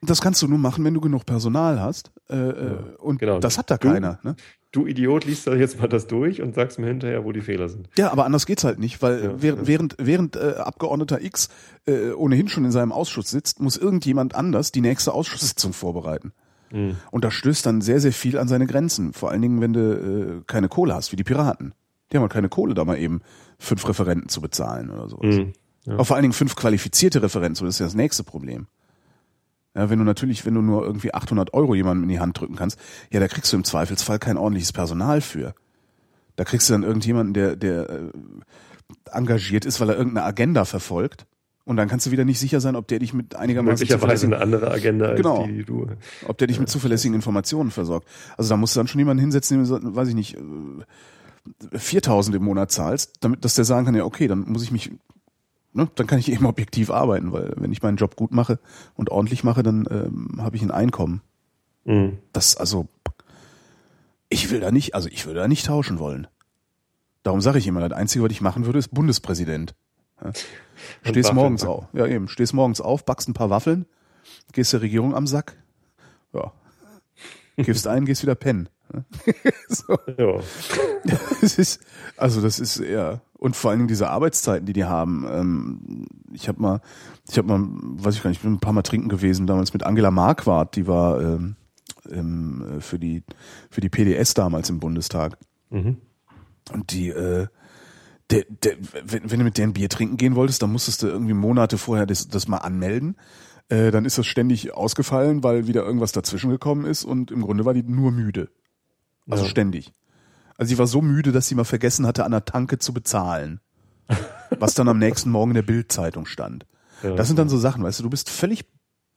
Das kannst du nur machen, wenn du genug Personal hast. Äh, äh, und genau. das hat da keiner. Ne? Du Idiot, liest da jetzt mal das durch und sagst mir hinterher, wo die Fehler sind. Ja, aber anders geht's halt nicht, weil Ja, während, ja. während, während äh, Abgeordneter X äh, ohnehin schon in seinem Ausschuss sitzt, muss irgendjemand anders die nächste Ausschusssitzung vorbereiten. Hm. Und da stößt dann sehr, sehr viel an seine Grenzen. Vor allen Dingen, wenn du äh, keine Kohle hast, wie die Piraten. Die haben halt keine Kohle, da mal eben fünf Referenten zu bezahlen oder sowas. Hm. Ja. Auch vor allen Dingen fünf qualifizierte Referenten, das ist ja das nächste Problem. Ja, wenn du natürlich, wenn du nur irgendwie 800 Euro jemandem in die Hand drücken kannst, ja, da kriegst du im Zweifelsfall kein ordentliches Personal für. Da kriegst du dann irgendjemanden, der, der äh, engagiert ist, weil er irgendeine Agenda verfolgt. Und dann kannst du wieder nicht sicher sein, ob der dich mit einigermaßen Möglicherweise eine andere Agenda Genau. die, du. ob der dich mit zuverlässigen Informationen versorgt. Also da musst du dann schon jemanden hinsetzen, dem du, so, weiß ich nicht, äh, 4000 im Monat zahlst, damit, dass der sagen kann, ja, okay, dann muss ich mich, ne, dann kann ich eben objektiv arbeiten, weil wenn ich meinen Job gut mache und ordentlich mache, dann ähm, habe ich ein Einkommen. Hm. Das, also, ich will da nicht, also ich würde da nicht tauschen wollen. Darum sage ich immer, das Einzige, was ich machen würde, ist Bundespräsident. Ja. Stehst Waffeln morgens auf. Ja, eben. Stehst morgens auf, backst ein paar Waffeln, gehst der Regierung am Sack. Ja. Gibst ein, gehst wieder pennen. so. Ja. Das ist, also das ist eher, Und vor allen Dingen diese Arbeitszeiten, die die haben. Ähm, ich habe mal, ich habe mal, weiß ich gar nicht, ich bin ein paar Mal trinken gewesen, damals mit Angela Marquardt, die war ähm, ähm, für die für die PDS damals im Bundestag. Mhm. Und die, äh, der, der, wenn, wenn du mit deren Bier trinken gehen wolltest, dann musstest du irgendwie Monate vorher das, das mal anmelden. Äh, dann ist das ständig ausgefallen, weil wieder irgendwas dazwischen gekommen ist und im Grunde war die nur müde. Also Ja. ständig. Also sie war so müde, dass sie mal vergessen hatte, an der Tanke zu bezahlen. Was dann am nächsten Morgen in der Bildzeitung stand. Ja. Das sind dann so Sachen, weißt du, du bist völlig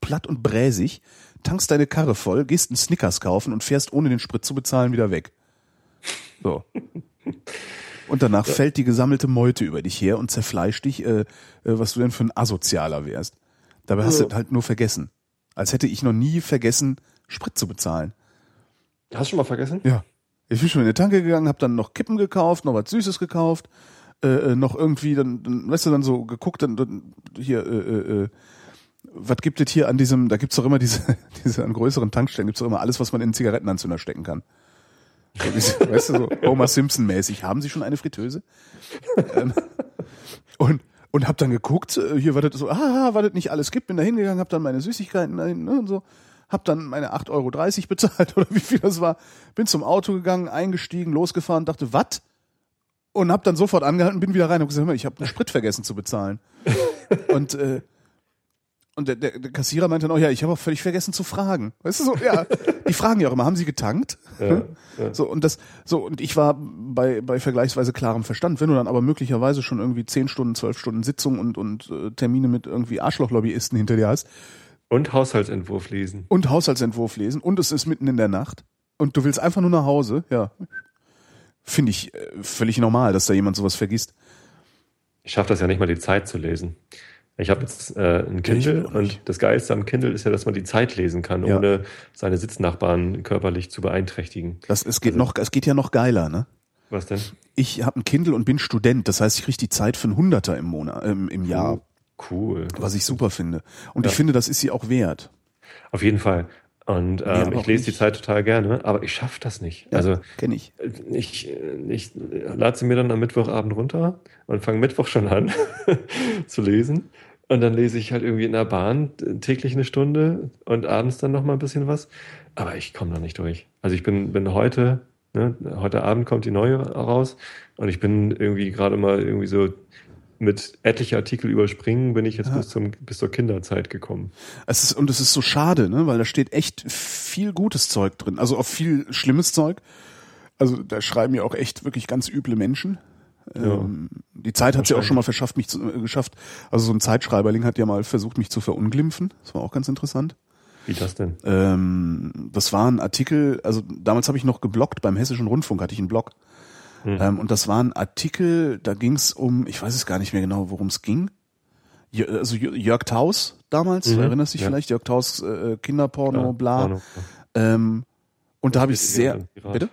platt und bräsig, tankst deine Karre voll, gehst einen Snickers kaufen und fährst ohne den Sprit zu bezahlen wieder weg. So. Und danach fällt die gesammelte Meute über dich her und zerfleischt dich, äh, äh, was du denn für ein Asozialer wärst. Dabei hast Ja. du halt nur vergessen. Als hätte ich noch nie vergessen, Sprit zu bezahlen. Hast du schon mal vergessen? Ja. Ich bin schon in die Tanke gegangen, habe dann noch Kippen gekauft, noch was Süßes gekauft, äh, äh, noch irgendwie, dann, dann, weißt du, dann so geguckt, dann, dann hier, äh, äh, äh, was gibt es hier an diesem, da gibt's doch immer diese, diese an größeren Tankstellen, gibt's doch immer alles, was man in einen Zigarettenanzünder stecken kann. Weißt du, so Homer Simpson-mäßig. Haben Sie schon eine Fritteuse? ähm, und und hab dann geguckt, äh, hier war das so, ah, was das nicht alles gibt, bin da hingegangen, hab dann meine Süßigkeiten dahin, ne, und so, hab dann meine 8,30 Euro bezahlt oder wie viel das war, bin zum Auto gegangen, eingestiegen, losgefahren, dachte, was? Und hab dann sofort angehalten, bin wieder rein und gesagt, hör mal, ich habe einen Sprit vergessen zu bezahlen. und äh, und der, der, der Kassierer meinte dann auch, ja, ich habe auch völlig vergessen zu fragen. Weißt du so, ja, die fragen ja auch immer, haben Sie getankt? Ja, ja. So und das so und ich war bei bei vergleichsweise klarem Verstand. Wenn du dann aber möglicherweise schon irgendwie zehn Stunden, zwölf Stunden Sitzung und und äh, Termine mit irgendwie Arschlochlobbyisten hinter dir hast Und Haushaltsentwurf lesen. und Haushaltsentwurf lesen und es ist mitten in der Nacht und du willst einfach nur nach Hause, ja, finde ich äh, völlig normal, dass da jemand sowas vergisst. Ich schaffe das ja nicht mal, die Zeit zu lesen. Ich habe jetzt äh, ein Kindle und das Geilste am Kindle ist ja, dass man die Zeit lesen kann, Ja. ohne seine Sitznachbarn körperlich zu beeinträchtigen. Das es geht noch, es geht ja noch geiler, ne? Was denn? Ich habe ein Kindle und bin Student, das heißt, ich kriege die Zeit für ein Hunderter im Monat, ähm, im Jahr, Cool. was ich super finde. Und Ja. ich finde, das ist sie auch wert. Auf jeden Fall. Und ähm, ich lese die nicht. Zeit total gerne, aber ich schaffe das nicht. Ja, Also kenne ich. ich, ich lade sie mir dann am Mittwochabend runter und fange Mittwoch schon an zu lesen. Und dann lese ich halt irgendwie in der Bahn täglich eine Stunde und abends dann noch mal ein bisschen was. Aber ich komme da nicht durch. Also ich bin, bin heute, ne, heute Abend kommt die neue raus und ich bin irgendwie gerade mal irgendwie so mit etliche Artikel überspringen, bin ich jetzt bis, zum, bis zur Kinderzeit gekommen. Es ist, und es ist so schade, ne, weil da steht echt viel gutes Zeug drin. Also auch viel schlimmes Zeug. Also da schreiben ja auch echt wirklich ganz üble Menschen. Ja. Ähm, die Zeit hat ja auch schon mal verschafft, mich zu, äh, geschafft. Also so ein Zeitschreiberling hat ja mal versucht, mich zu verunglimpfen. Das war auch ganz interessant. Wie das denn? Ähm, das war ein Artikel, also damals habe ich noch geblockt, beim Hessischen Rundfunk hatte ich einen Blog. Ähm, und das war ein Artikel, da ging es um, ich weiß es gar nicht mehr genau, worum es ging. Jö- Also Jö- Jörg Taus damals, Mhm, du erinnerst dich ja. vielleicht, Jörg Taus äh, Kinderporno, Ja, bla. Porno. Ähm, und da habe ich sehr, dann bitte?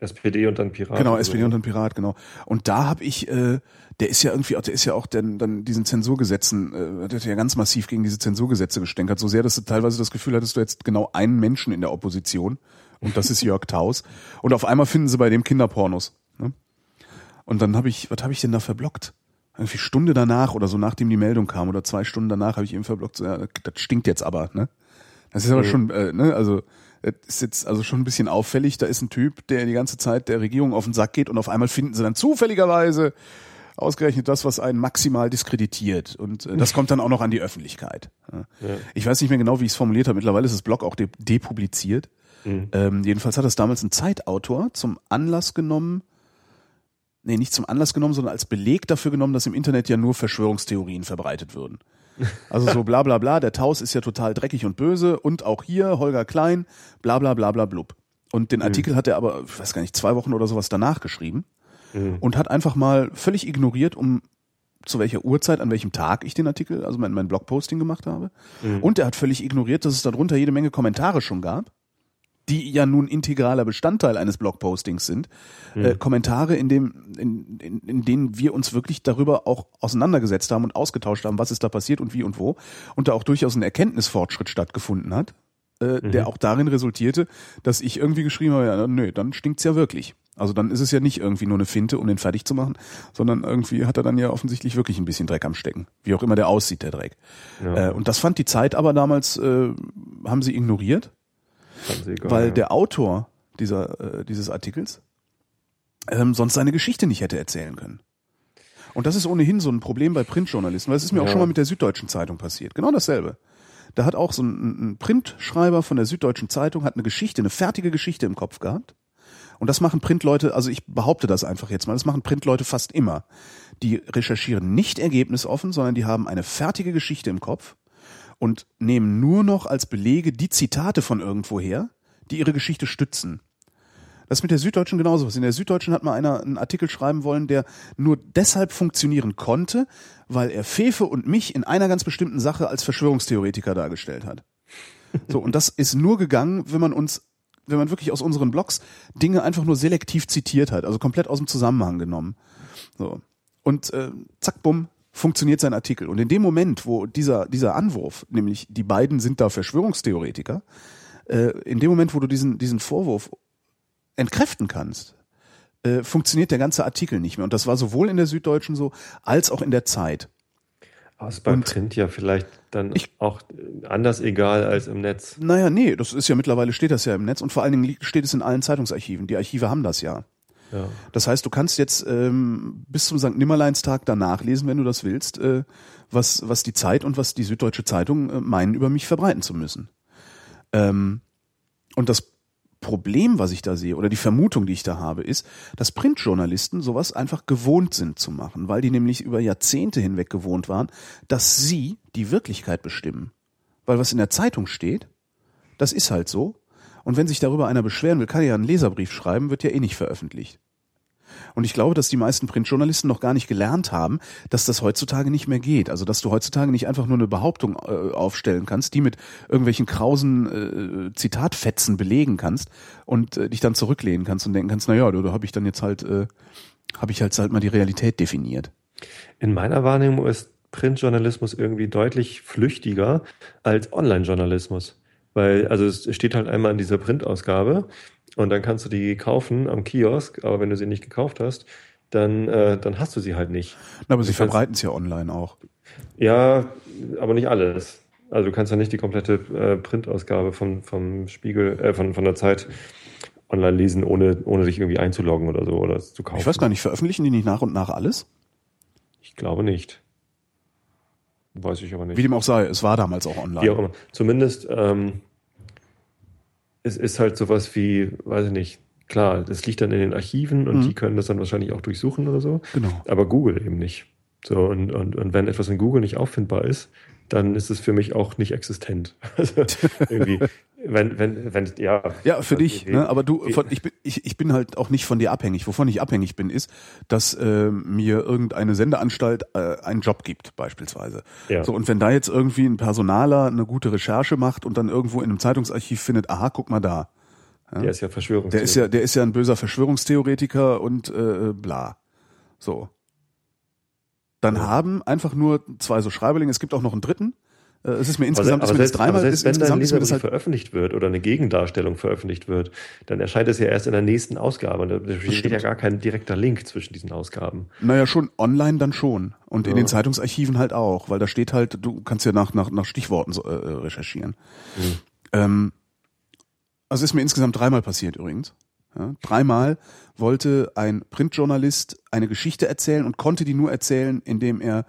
SPD und dann Pirat. Genau, SPD so. und ein Pirat, genau. Und da habe ich, äh, der ist ja irgendwie, der ist ja auch dann, dann diesen Zensurgesetzen, äh, der hat ja ganz massiv gegen diese Zensurgesetze gestänkert, so sehr, dass du teilweise das Gefühl hattest, du jetzt genau einen Menschen in der Opposition und das ist Jörg Taus. Und auf einmal finden sie bei dem Kinderpornos. Ne? Und dann habe ich, was habe ich denn da verblockt? Irgendwie Stunde danach oder so, nachdem die Meldung kam oder zwei Stunden danach habe ich eben verblockt, so, ja, das stinkt jetzt aber, ne? Das ist aber Mhm. schon, äh, ne, also ist jetzt also schon ein bisschen auffällig. Da ist ein Typ, der die ganze Zeit der Regierung auf den Sack geht und auf einmal finden sie dann zufälligerweise ausgerechnet das, was einen maximal diskreditiert. Und äh, das kommt dann auch noch an die Öffentlichkeit. Ja. Ja. Ich weiß nicht mehr genau, wie ich es formuliert habe. Mittlerweile ist das Blog auch de depubliziert. Mhm. Ähm, jedenfalls hat das damals ein Zeitautor zum Anlass genommen, nee, nicht zum Anlass genommen, sondern als Beleg dafür genommen, dass im Internet ja nur Verschwörungstheorien verbreitet würden. Also so bla bla bla, der Taus ist ja total dreckig und böse und auch hier Holger Klein, bla bla bla bla blub. Und den Artikel hat er aber, ich weiß gar nicht, zwei Wochen oder sowas danach geschrieben Mhm. und hat einfach mal völlig ignoriert, um zu welcher Uhrzeit, an welchem Tag ich den Artikel, also mein, mein Blogposting gemacht habe. Und er hat völlig ignoriert, dass es darunter jede Menge Kommentare schon gab, die ja nun integraler Bestandteil eines Blogpostings sind. Äh, Kommentare, in, dem, in, in, in denen wir uns wirklich darüber auch auseinandergesetzt haben und ausgetauscht haben, was ist da passiert und wie und wo. Und da auch durchaus ein Erkenntnisfortschritt stattgefunden hat, äh, der auch darin resultierte, dass ich irgendwie geschrieben habe, ja, nö, dann stinkt's ja wirklich. Also dann ist es ja nicht irgendwie nur eine Finte, um den fertig zu machen, sondern irgendwie hat er dann ja offensichtlich wirklich ein bisschen Dreck am Stecken. Wie auch immer der aussieht, der Dreck. Ja. Äh, und das fand die Zeit aber damals, äh, haben sie ignoriert, egal, weil ja. der Autor dieser, äh, dieses Artikels ähm, sonst seine Geschichte nicht hätte erzählen können. Und das ist ohnehin so ein Problem bei Printjournalisten, weil es ist mir auch Ja. schon mal mit der Süddeutschen Zeitung passiert. Genau dasselbe. Da hat auch so ein, ein Printschreiber von der Süddeutschen Zeitung hat eine Geschichte, eine fertige Geschichte im Kopf gehabt. Und das machen Printleute, also ich behaupte das einfach jetzt mal, das machen Printleute fast immer. Die recherchieren nicht ergebnisoffen, sondern die haben eine fertige Geschichte im Kopf und nehmen nur noch als Belege die Zitate von irgendwoher, die ihre Geschichte stützen. Das ist mit der Süddeutschen genauso was. In der Süddeutschen hat mal einer einen Artikel schreiben wollen, der nur deshalb funktionieren konnte, weil er Fefe und mich in einer ganz bestimmten Sache als Verschwörungstheoretiker dargestellt hat. So, und das ist nur gegangen, wenn man uns, wenn man wirklich aus unseren Blogs Dinge einfach nur selektiv zitiert hat, also komplett aus dem Zusammenhang genommen. So. Und äh, zack, bumm, funktioniert sein Artikel. Und in dem Moment, wo dieser, dieser Anwurf, nämlich die beiden sind da Verschwörungstheoretiker, äh, in dem Moment, wo du diesen, diesen Vorwurf entkräften kannst, äh, funktioniert der ganze Artikel nicht mehr. Und das war sowohl in der Süddeutschen so, als auch in der Zeit. Aber ist beim Print ja vielleicht dann Ich- auch anders egal als im Netz. Naja, nee, das ist ja mittlerweile steht das ja im Netz und vor allen Dingen steht es in allen Zeitungsarchiven. Die Archive haben das ja. Das heißt, du kannst jetzt ähm, bis zum St. Nimmerleinstag danach lesen, wenn du das willst, äh, was, was die Zeit und was die Süddeutsche Zeitung äh, meinen, über mich verbreiten zu müssen. Ähm, und das Problem, was ich da sehe, oder die Vermutung, die ich da habe, ist, dass Printjournalisten sowas einfach gewohnt sind zu machen, weil die nämlich über Jahrzehnte hinweg gewohnt waren, dass sie die Wirklichkeit bestimmen. Weil was in der Zeitung steht, das ist halt so. Und wenn sich darüber einer beschweren will, kann er ja einen Leserbrief schreiben, wird ja eh nicht veröffentlicht. Und ich glaube, dass die meisten Printjournalisten noch gar nicht gelernt haben, dass das heutzutage nicht mehr geht. Also, dass du heutzutage nicht einfach nur eine Behauptung äh, aufstellen kannst, die mit irgendwelchen krausen äh, Zitatfetzen belegen kannst und äh, dich dann zurücklehnen kannst und denken kannst, na ja, da, da habe ich dann jetzt halt, äh, habe ich halt halt mal die Realität definiert. In meiner Wahrnehmung ist Printjournalismus irgendwie deutlich flüchtiger als Online-Journalismus. Weil, also es steht halt einmal in dieser Printausgabe und dann kannst du die kaufen am Kiosk, aber wenn du sie nicht gekauft hast, dann, äh, dann hast du sie halt nicht. Na, aber sie verbreiten es ja online auch. Ja, aber nicht alles. Also du kannst ja nicht die komplette äh, Printausgabe vom, vom Spiegel, äh, von, von der Zeit online lesen, ohne, ohne dich irgendwie einzuloggen oder so oder zu kaufen. Ich weiß gar nicht, veröffentlichen die nicht nach und nach alles? Ich glaube nicht. Weiß ich aber nicht. Wie dem auch sei, es war damals auch online. Wie auch immer. Zumindest ähm, es ist halt sowas wie, weiß ich nicht, klar, das liegt dann in den Archiven und Mhm. die können das dann wahrscheinlich auch durchsuchen oder so, Genau. aber Google eben nicht. So, und, und, und wenn etwas in Google nicht auffindbar ist, dann ist es für mich auch nicht existent. Also irgendwie, wenn, wenn, wenn, ja. Ja, für also dich, ne? aber du, von, ich, bin, ich, ich bin halt auch nicht von dir abhängig. Wovon ich abhängig bin, ist, dass äh, mir irgendeine Sendeanstalt äh, einen Job gibt, beispielsweise. Ja. So, und wenn da jetzt irgendwie ein Personaler eine gute Recherche macht und dann irgendwo in einem Zeitungsarchiv findet, aha, guck mal da. Der ist ja Verschwörungstheorie. Der ist ja, der ist ja ein böser Verschwörungstheoretiker und äh, bla. So. Dann Ja. haben einfach nur zwei so Schreiberlinge, es gibt auch noch einen dritten. Äh, Es ist mir insgesamt, aber ist mir das selbst, dreimal, selbst wenn insgesamt ist mir das halt veröffentlicht wird oder eine Gegendarstellung veröffentlicht wird, dann erscheint es ja erst in der nächsten Ausgabe. Und da steht stimmt. ja gar kein direkter Link zwischen diesen Ausgaben. Naja, schon online dann schon. Und in Ja. den Zeitungsarchiven halt auch, weil da steht halt, du kannst ja nach, nach, nach Stichworten so, äh, recherchieren. Hm. Ähm, also ist mir insgesamt dreimal passiert übrigens. Ja, dreimal wollte ein Printjournalist eine Geschichte erzählen und konnte die nur erzählen, indem er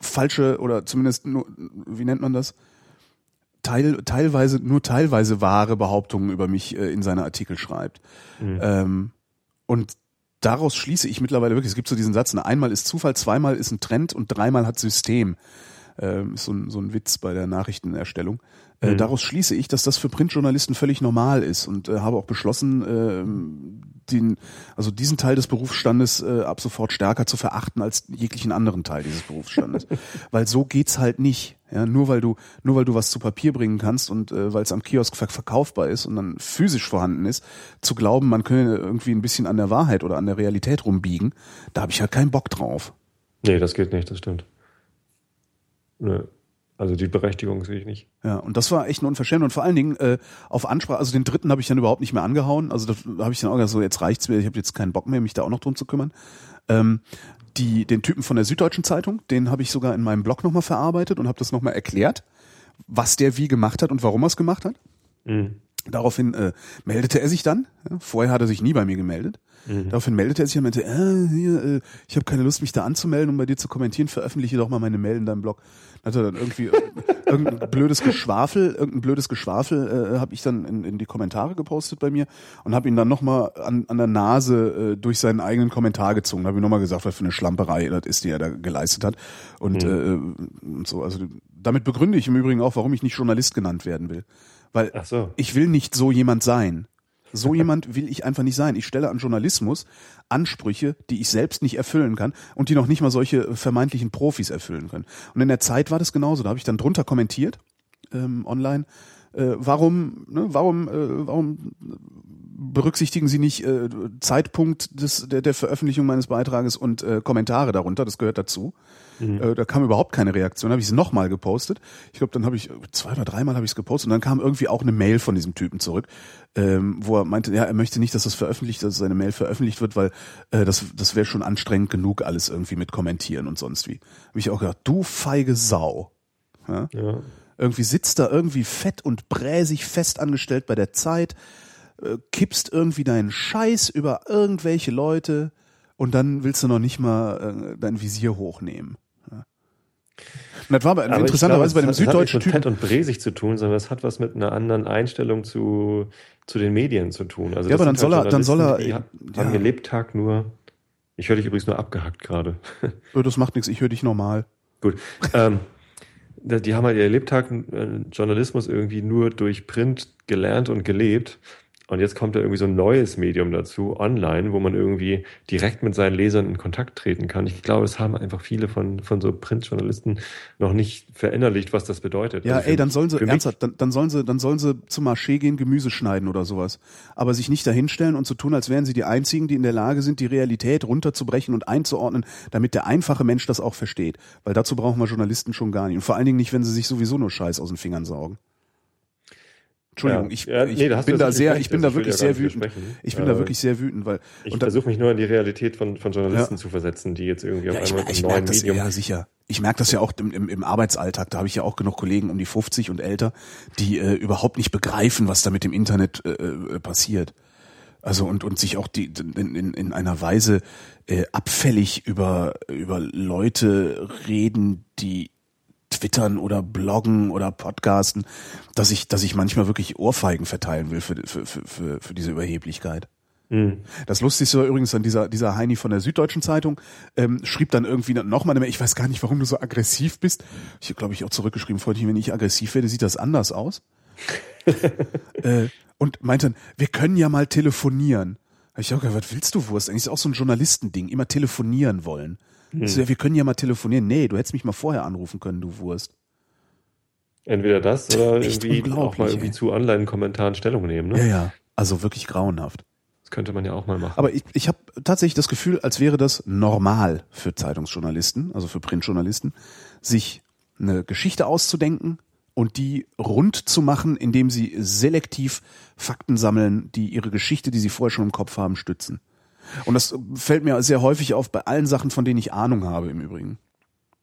falsche oder zumindest nur, wie nennt man das? Teil, teilweise, nur teilweise wahre Behauptungen über mich äh, in seine Artikel schreibt. Mhm. Ähm, und daraus schließe ich mittlerweile wirklich, es gibt so diesen Satz, ne, einmal ist Zufall, zweimal ist ein Trend und dreimal hat System. Ähm, ist so ein, so ein Witz bei der Nachrichtenerstellung. Äh, Mhm. Daraus schließe ich, dass das für Printjournalisten völlig normal ist und äh, habe auch beschlossen, ähm, den, also diesen Teil des Berufsstandes äh, ab sofort stärker zu verachten als jeglichen anderen Teil dieses Berufsstandes. weil so geht's halt nicht. Ja, nur weil du, nur weil du was zu Papier bringen kannst und äh, weil es am Kiosk ver verkaufbar ist und dann physisch vorhanden ist, zu glauben, man könne irgendwie ein bisschen an der Wahrheit oder an der Realität rumbiegen, da habe ich halt keinen Bock drauf. Nee, das geht nicht, das stimmt. Nö. Also die Berechtigung sehe ich nicht. Ja, und das war echt ein Unverschämt. Und vor allen Dingen äh, auf Ansprache, also den dritten habe ich dann überhaupt nicht mehr angehauen. Also da habe ich dann auch gesagt, so jetzt reicht's mir, ich habe jetzt keinen Bock mehr, mich da auch noch drum zu kümmern. Ähm, die, den Typen von der Süddeutschen Zeitung, den habe ich sogar in meinem Blog nochmal verarbeitet und habe das nochmal erklärt, was der wie gemacht hat und warum er es gemacht hat. Mhm. Daraufhin äh, meldete er sich dann. Ja, vorher hat er sich nie bei mir gemeldet. Mhm. Daraufhin meldete er sich und meinte, äh, hier, äh, ich habe keine Lust, mich da anzumelden, um bei dir zu kommentieren. Veröffentliche doch mal meine Mail in deinem Blog. Dann hat er dann irgendwie äh, irgendein blödes Geschwafel, irgendein blödes Geschwafel äh, habe ich dann in, in die Kommentare gepostet bei mir und habe ihn dann nochmal an, an der Nase äh, durch seinen eigenen Kommentar gezogen. Habe ihm nochmal gesagt, was für eine Schlamperei das ist, die er da geleistet hat. Und, Mhm. äh, und so, also damit begründe ich im Übrigen auch, warum ich nicht Journalist genannt werden will. Weil Ach so. ich will nicht so jemand sein. So jemand will ich einfach nicht sein. Ich stelle an Journalismus Ansprüche, die ich selbst nicht erfüllen kann und die noch nicht mal solche vermeintlichen Profis erfüllen können. Und in der Zeit war das genauso. Da habe ich dann drunter kommentiert ähm, online. Äh, warum, ne, warum, äh, warum berücksichtigen Sie nicht äh, Zeitpunkt des, der, der Veröffentlichung meines Beitrages und äh, Kommentare darunter? Das gehört dazu. Äh, da kam überhaupt keine Reaktion. Habe ich es nochmal gepostet. Ich glaube, dann habe ich zwei oder dreimal habe ich es gepostet und dann kam irgendwie auch eine Mail von diesem Typen zurück, ähm, wo er meinte, ja, er möchte nicht, dass das veröffentlicht, dass seine Mail veröffentlicht wird, weil äh, das das wäre schon anstrengend genug, alles irgendwie mit kommentieren und sonst wie. Habe ich auch gedacht, du feige Sau. Ja? Ja. Irgendwie sitzt da irgendwie fett und bräsig fest angestellt bei der Zeit, äh, kippst irgendwie deinen Scheiß über irgendwelche Leute und dann willst du noch nicht mal äh, dein Visier hochnehmen. Ja. Und das war aber, Aber interessanterweise bei dem hat- süddeutschen Das hat nicht Typen. mit fett und bräsig zu tun, sondern es hat was mit einer anderen Einstellung zu, zu den Medien zu tun. Also Ja, das aber dann sind halt soll er- dann soll er- ja. haben ihr Lebtag nur. Ich höre dich übrigens nur abgehackt gerade. Das macht nichts, ich höre dich normal. Gut. ähm, die haben halt ihr Lebtag äh, Journalismus irgendwie nur durch Print gelernt und gelebt. Und jetzt kommt da irgendwie so ein neues Medium dazu, online, wo man irgendwie direkt mit seinen Lesern in Kontakt treten kann. Ich glaube, das haben einfach viele von, von so Printjournalisten noch nicht verinnerlicht, was das bedeutet. Ja, Also ey, dann sollen sie, ernsthaft, dann, dann sollen sie, dann sollen sie zum Marché gehen, Gemüse schneiden oder sowas. Aber sich nicht dahinstellen und zu tun, als wären sie die einzigen, die in der Lage sind, die Realität runterzubrechen und einzuordnen, damit der einfache Mensch das auch versteht. Weil dazu brauchen wir Journalisten schon gar nicht. Und vor allen Dingen nicht, wenn sie sich sowieso nur Scheiß aus den Fingern saugen. Entschuldigung, Ja. ich, Ja, ich nee, da du bin da sehr, recht, ich bin da ich wirklich sehr wütend. Ich bin da Äh, wirklich sehr wütend, weil Ich da- versuche mich nur in die Realität von, von Journalisten Ja. zu versetzen, die jetzt irgendwie auf ich, einmal ich merke neuen das Medium. ja sicher. Ich merke das ja auch im, im, im Arbeitsalltag. Da habe ich ja auch genug Kollegen um die 50 und älter, die äh, überhaupt nicht begreifen, was da mit dem Internet äh, äh, passiert. Also und und sich auch die in, in, in einer Weise äh, abfällig über über Leute reden, die twittern oder bloggen oder podcasten, dass ich dass ich manchmal wirklich Ohrfeigen verteilen will für für für für, diese Überheblichkeit. Hm. Das Lustigste war übrigens dann dieser, dieser Heini von der Süddeutschen Zeitung, ähm, schrieb dann irgendwie nochmal, ich weiß gar nicht, warum du so aggressiv bist. Ich glaube ich, auch zurückgeschrieben, Freundchen, wenn ich aggressiv werde, sieht das anders aus. äh, und meinte dann, wir können ja mal telefonieren. Hab ich auch gedacht, was willst du, Wurst? Eigentlich ist auch so ein Journalistending, immer telefonieren wollen. Hm. So, ja, wir können ja mal telefonieren. Nee, du hättest mich mal vorher anrufen können, du Wurst. Entweder das oder Echt irgendwie auch mal irgendwie ey. zu Online-Kommentaren Stellung nehmen. Ne? Ja, ja. Also wirklich grauenhaft. Das könnte man ja auch mal machen. Aber ich, ich habe tatsächlich das Gefühl, als wäre das normal für Zeitungsjournalisten, also für Printjournalisten, sich eine Geschichte auszudenken und die rund zu machen, indem sie selektiv Fakten sammeln, die ihre Geschichte, die sie vorher schon im Kopf haben, stützen. Und das fällt mir sehr häufig auf bei allen Sachen, von denen ich Ahnung habe im Übrigen.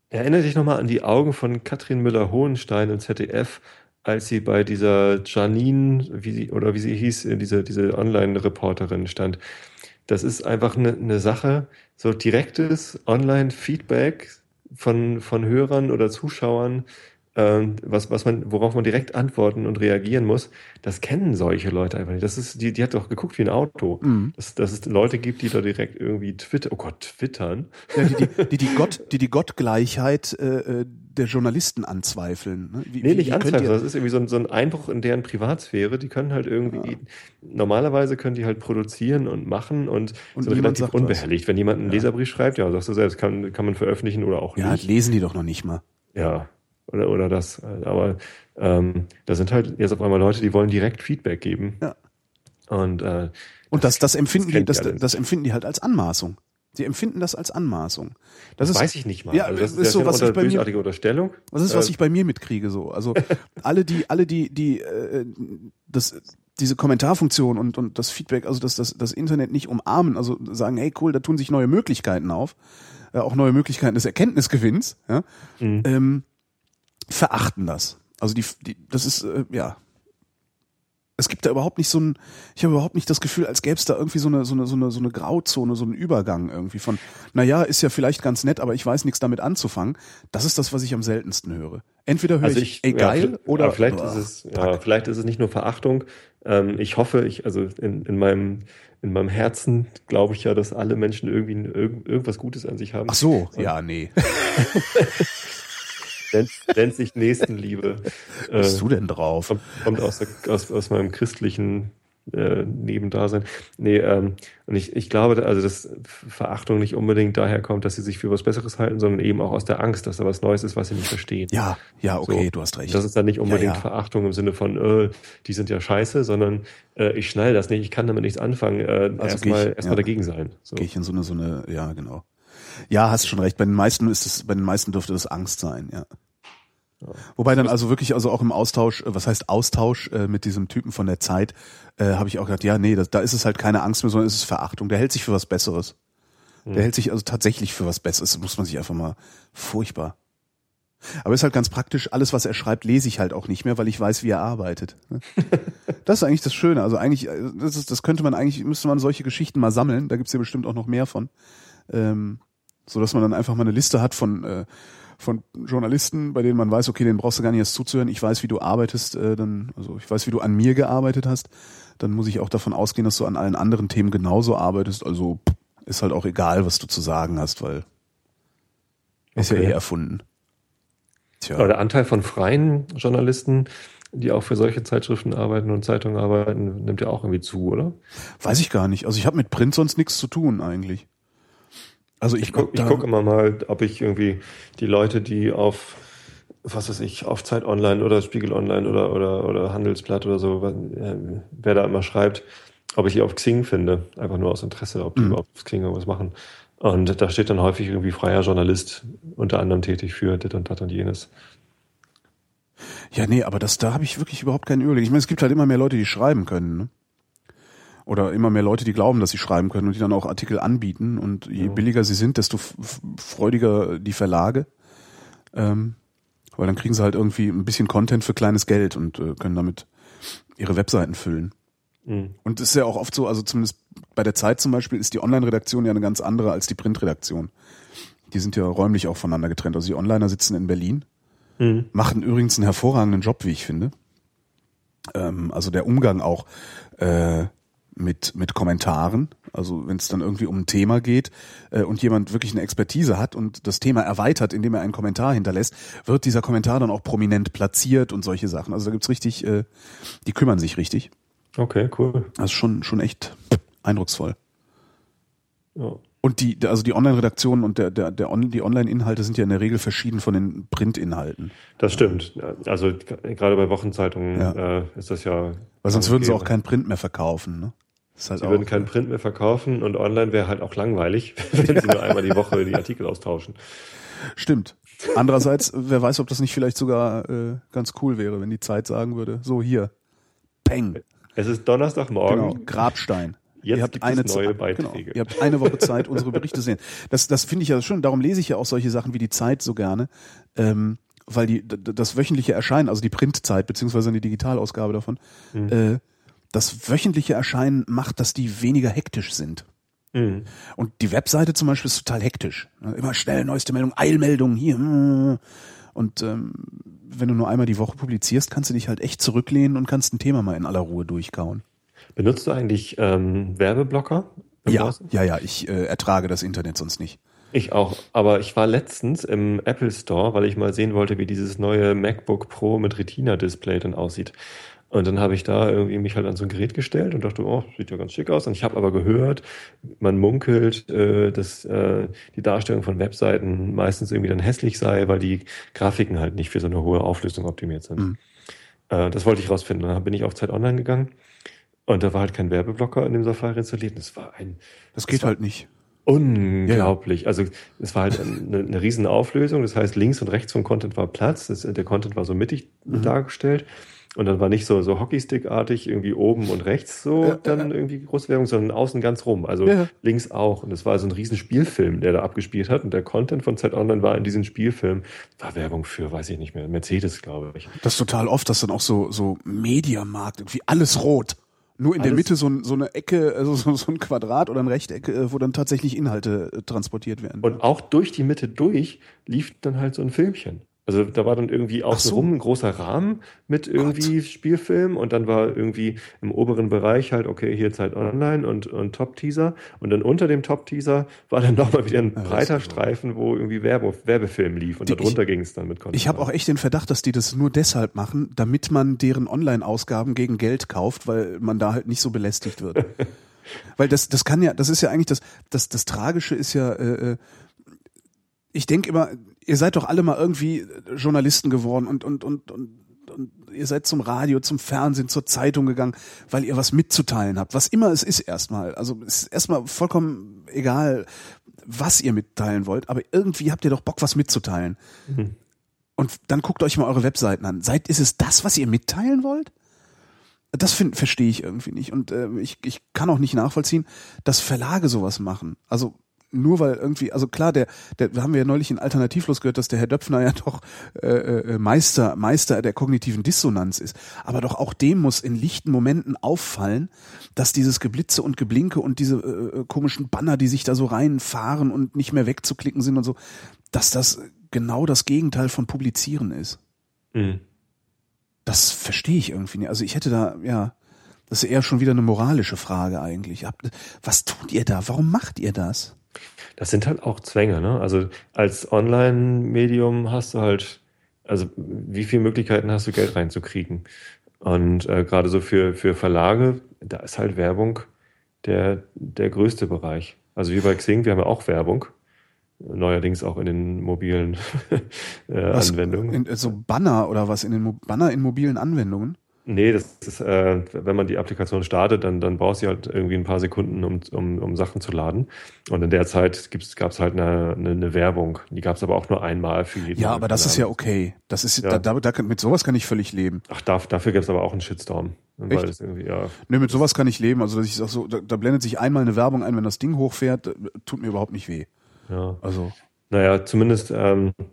Erinnere dich nochmal an die Augen von Katrin Müller-Hohenstein im ZDF, als sie bei dieser Janine, wie sie, oder wie sie hieß, äh, diese, diese Online-Reporterin stand. Das ist einfach eine, eine Sache, so direktes Online-Feedback von, von Hörern oder Zuschauern, was, was man, worauf man direkt antworten und reagieren muss, das kennen solche Leute einfach nicht. Das ist, die, die hat doch geguckt wie ein Auto. Mhm. Dass, dass es Leute gibt, die da direkt irgendwie twitter, oh Gott, twittern. Ja, die, die, die, die, Gott, die die Gottgleichheit äh, äh, der Journalisten anzweifeln. Ne? Wie, Nee, wie- nicht anzweifeln, das ist irgendwie so ein, so ein Einbruch in deren Privatsphäre. Die können halt irgendwie, normalerweise können die halt produzieren und machen und, Und sind relativ sagt was. unbehelligt. Wenn jemand einen Leserbrief schreibt, ja, sagst du selbst, kann, kann man veröffentlichen oder auch Ja, nicht. lesen die doch noch nicht mal. Ja, oder, oder das. Aber ähm, da sind halt jetzt auf einmal Leute, die wollen direkt Feedback geben. Ja. Und äh, Und das, das empfinden das die, das, alle. das empfinden die halt als Anmaßung. Sie empfinden das als Anmaßung. Das, Das, ist, weiß ich nicht mal. Ja, also das ist ist, so, was ich bei mir- Unterstellung. Das ist, was Äh, ich bei mir mitkriege so. Also alle die, alle die, die äh, das, diese Kommentarfunktion und und das Feedback, also dass das, das Internet nicht umarmen, also sagen, hey cool, da tun sich neue Möglichkeiten auf, äh, auch neue Möglichkeiten des Erkenntnisgewinns, ja, Mhm. ähm, verachten das. Also die, die das ist äh, ja. Es gibt da überhaupt nicht so ein, ich habe überhaupt nicht das Gefühl, als gäbe es da irgendwie so eine, so eine, so eine, so eine Grauzone, so einen Übergang irgendwie von, naja, ist ja vielleicht ganz nett, aber ich weiß nichts damit anzufangen. Das ist das, was ich am seltensten höre. Entweder höre Also ich, ich, ey, geil, ja, oder vielleicht Boah, ist es, ja, vielleicht ist es nicht nur Verachtung. Ähm, ich hoffe, ich, also in, in meinem, in meinem Herzen glaube ich ja, dass alle Menschen irgendwie irgend, irgendwas Gutes an sich haben. Ach so, ja, nee. Nennt, nennt sich Nächstenliebe. Was bist Äh, du denn drauf? kommt, kommt aus, aus, aus meinem christlichen äh, Nebendasein. Nee, ähm, und ich, ich glaube, also dass Verachtung nicht unbedingt daher kommt, dass sie sich für was Besseres halten, sondern eben auch aus der Angst, dass da was Neues ist, was sie nicht verstehen. Ja, ja, okay, So. du hast recht. Das ist dann nicht unbedingt Ja, ja. Verachtung im Sinne von, äh, die sind ja scheiße, sondern äh, ich schnall das nicht, ich kann damit nichts anfangen. Äh, Also erstmal erstmal ja. dagegen sein. So. Gehe ich in so eine, so eine, ja, genau. Ja, hast schon recht. Bei den meisten ist es, bei den meisten dürfte das Angst sein, ja. Wobei dann also wirklich, also auch im Austausch, äh, was heißt Austausch äh, mit diesem Typen von der Zeit, äh, habe ich auch gedacht, ja, nee, das, da ist es halt keine Angst mehr, sondern es ist Verachtung. Der hält sich für was Besseres. Der hält sich also tatsächlich für was Besseres. Das muss man sich einfach mal furchtbar. Aber ist halt ganz praktisch, alles, was er schreibt, lese ich halt auch nicht mehr, weil ich weiß, wie er arbeitet. ne? Das ist eigentlich das Schöne. Also eigentlich, äh, das, ist, das könnte man eigentlich, müsste man solche Geschichten mal sammeln. Da gibt's ja bestimmt auch noch mehr von. Ähm, so dass man dann einfach mal eine Liste hat von, äh, von Journalisten, bei denen man weiß, okay, den brauchst du gar nicht erst zuzuhören. Ich weiß, wie du arbeitest, äh, dann, also ich weiß, wie du an mir gearbeitet hast. Dann muss ich auch davon ausgehen, dass du an allen anderen Themen genauso arbeitest. Also ist halt auch egal, was du zu sagen hast, weil ist ja eh erfunden. Tja. Aber der Anteil von freien Journalisten, die auch für solche Zeitschriften arbeiten und Zeitungen arbeiten, nimmt ja auch irgendwie zu, oder? Weiß ich gar nicht. Also ich habe mit Print sonst nichts zu tun eigentlich. Also ich, gucke da- guck immer mal, ob ich irgendwie die Leute, die auf, was weiß ich, auf Zeit Online oder Spiegel Online oder, oder, oder Handelsblatt oder so, äh, wer da immer schreibt, ob ich die auf Xing finde. Einfach nur aus Interesse, ob die Mhm. überhaupt auf Xing irgendwas machen. Und da steht dann häufig irgendwie freier Journalist, unter anderem tätig für dit und dat und jenes. Ja, nee, aber das, da habe ich wirklich überhaupt keinen Überblick. Ich meine, es gibt halt immer mehr Leute, die schreiben können. Ne? Oder immer mehr Leute, die glauben, dass sie schreiben können und die dann auch Artikel anbieten. Und je billiger sie sind, desto freudiger die Verlage. Ähm, weil dann kriegen sie halt irgendwie ein bisschen Content für kleines Geld und äh, können damit ihre Webseiten füllen. Mhm. Und es ist ja auch oft so, also zumindest bei der Zeit zum Beispiel ist die Online-Redaktion ja eine ganz andere als die Print-Redaktion. Die sind ja räumlich auch voneinander getrennt. Also die Onliner sitzen in Berlin, Mhm. machen übrigens einen hervorragenden Job, wie ich finde. Ähm, also der Umgang auch äh, mit, mit Kommentaren, also wenn es dann irgendwie um ein Thema geht äh, und jemand wirklich eine Expertise hat und das Thema erweitert, indem er einen Kommentar hinterlässt, wird dieser Kommentar dann auch prominent platziert und solche Sachen. Also da gibt's richtig, äh, die kümmern sich richtig. Okay, cool. Das ist schon, schon echt eindrucksvoll. Ja. Und die, also die Online-Redaktionen und der, der, der On die Online-Inhalte sind ja in der Regel verschieden von den Print-Inhalten. Das stimmt. Also gerade bei Wochenzeitungen Ja. äh, ist das ja. Weil sonst würden sie auch kein Print mehr verkaufen. Ne? Halt Sie würden keinen Print mehr verkaufen und online wäre halt auch langweilig, wenn sie nur einmal die Woche die Artikel austauschen. Stimmt. Andererseits, wer weiß, ob das nicht vielleicht sogar äh, ganz cool wäre, wenn die Zeit sagen würde, so hier, Peng, Es ist Donnerstagmorgen. genau, Grabstein. Jetzt ihr habt eine neue Ze- Beiträge. Genau, ihr habt eine Woche Zeit, unsere Berichte zu sehen. Das, das finde ich ja schön. Darum lese ich ja auch solche Sachen wie die Zeit so gerne, ähm, weil die das wöchentliche Erscheinen, also die Printzeit beziehungsweise die Digitalausgabe davon, Mhm. äh, das wöchentliche Erscheinen macht, dass die weniger hektisch sind. Mhm. Und die Webseite zum Beispiel ist total hektisch. Immer schnell neueste Meldung, Eilmeldung hier. hm. Und ähm, wenn du nur einmal die Woche publizierst, kannst du dich halt echt zurücklehnen und kannst ein Thema mal in aller Ruhe durchkauen. Benutzt du eigentlich ähm, Werbeblocker? Ja, Browser? ja, ja, ich äh, ertrage das Internet sonst nicht. Ich auch. Aber ich war letztens im Apple Store, weil ich mal sehen wollte, wie dieses neue MacBook Pro mit Retina-Display dann aussieht. Und dann habe ich da irgendwie mich halt an so ein Gerät gestellt und dachte, oh, sieht ja ganz schick aus. Und ich habe aber gehört, man munkelt, äh, dass äh, die Darstellung von Webseiten meistens irgendwie dann hässlich sei, weil die Grafiken halt nicht für so eine hohe Auflösung optimiert sind. Mhm. Äh, das wollte ich rausfinden. Dann bin ich auf Zeit Online gegangen und da war halt kein Werbeblocker in dem Safari installiert. Das war ein Das geht war- halt nicht. Unglaublich. Also es war halt eine, eine riesen Auflösung. Das heißt, links und rechts vom Content war Platz. Das, der Content war so mittig Mhm. dargestellt. Und dann war nicht so, so Hockeystick-artig irgendwie oben und rechts so Ja, dann irgendwie große Werbung, sondern außen ganz rum. Also Ja, ja. links auch. Und es war so ein riesen Spielfilm, der da abgespielt hat. Und der Content von Zeit Online war in diesem Spielfilm, war Werbung für, weiß ich nicht mehr, Mercedes, glaube ich. Das ist total oft, dass dann auch so, so Mediamarkt, irgendwie alles rot. Nur in der Alles- Mitte so, ein, so eine Ecke, also so, so ein Quadrat oder ein Rechteck, äh, wo dann tatsächlich Inhalte äh, transportiert werden. Und auch durch die Mitte durch lief dann halt so ein Filmchen. Also da war dann irgendwie außen so. rum ein großer Rahmen mit irgendwie Spielfilm und dann war irgendwie im oberen Bereich halt, okay, hier Zeit Online und, und Top-Teaser und dann unter dem Top-Teaser war dann nochmal wieder ein das breiter. Streifen, wo irgendwie Werbe, Werbefilm lief und Die- darunter ging es dann mit Content. Ich habe auch echt den Verdacht, dass die das nur deshalb machen, damit man deren Online-Ausgaben gegen Geld kauft, weil man da halt nicht so belästigt wird. weil das, das kann ja, das ist ja eigentlich das, das, das Tragische ist ja, äh, äh, ich denke immer, ihr seid doch alle mal irgendwie Journalisten geworden und, und, und, und, und ihr seid zum Radio, zum Fernsehen, zur Zeitung gegangen, weil ihr was mitzuteilen habt. Was immer es ist erstmal. Also es ist erstmal vollkommen egal, was ihr mitteilen wollt, aber irgendwie habt ihr doch Bock, was mitzuteilen. Und dann guckt euch mal eure Webseiten an. Seid, ist es das, was ihr mitteilen wollt? Das verstehe ich irgendwie nicht. Und äh, ich, ich kann auch nicht nachvollziehen, dass Verlage sowas machen. Also nur weil irgendwie, also klar, der, der wir haben wir ja neulich in Alternativlos gehört, dass der Herr Döpfner ja doch äh, äh, Meister, Meister der kognitiven Dissonanz ist. Aber doch auch dem muss in lichten Momenten auffallen, dass dieses Geblitze und Geblinke und diese äh, äh, komischen Banner, die sich da so reinfahren und nicht mehr wegzuklicken sind und so, dass das genau das Gegenteil von Publizieren ist. Mhm. Das verstehe ich irgendwie nicht. Also ich hätte da, ja, das ist eher schon wieder eine moralische Frage eigentlich. Was tut ihr da? Warum macht ihr das? Das sind halt auch Zwänge, ne? Also als Online-Medium hast du halt, also wie viele Möglichkeiten hast du, Geld reinzukriegen? Und äh, gerade so für, für Verlage, da ist halt Werbung der, der größte Bereich. Also wie bei Xing, wir haben ja auch Werbung. Neuerdings auch in den mobilen äh, Was, Anwendungen. In, so Banner oder was in den Mo Banner in mobilen Anwendungen? Nee, das ist, äh, wenn man die Applikation startet, dann, dann braucht sie halt irgendwie ein paar Sekunden, um, um, um Sachen zu laden. Und in der Zeit gab es halt eine, eine, eine Werbung. Die gab es aber auch nur einmal für jeden. Ja, aber das ist ja okay. Das ist Ja. da, da, da, mit sowas kann ich völlig leben. Ach, darf, dafür gab es aber auch einen Shitstorm. Echt? das ja. Nö, mit sowas kann ich leben. Also ich sag so, da, da blendet sich einmal eine Werbung ein, wenn das Ding hochfährt, äh, tut mir überhaupt nicht weh. ja. Also Naja, zumindest ähm, äh,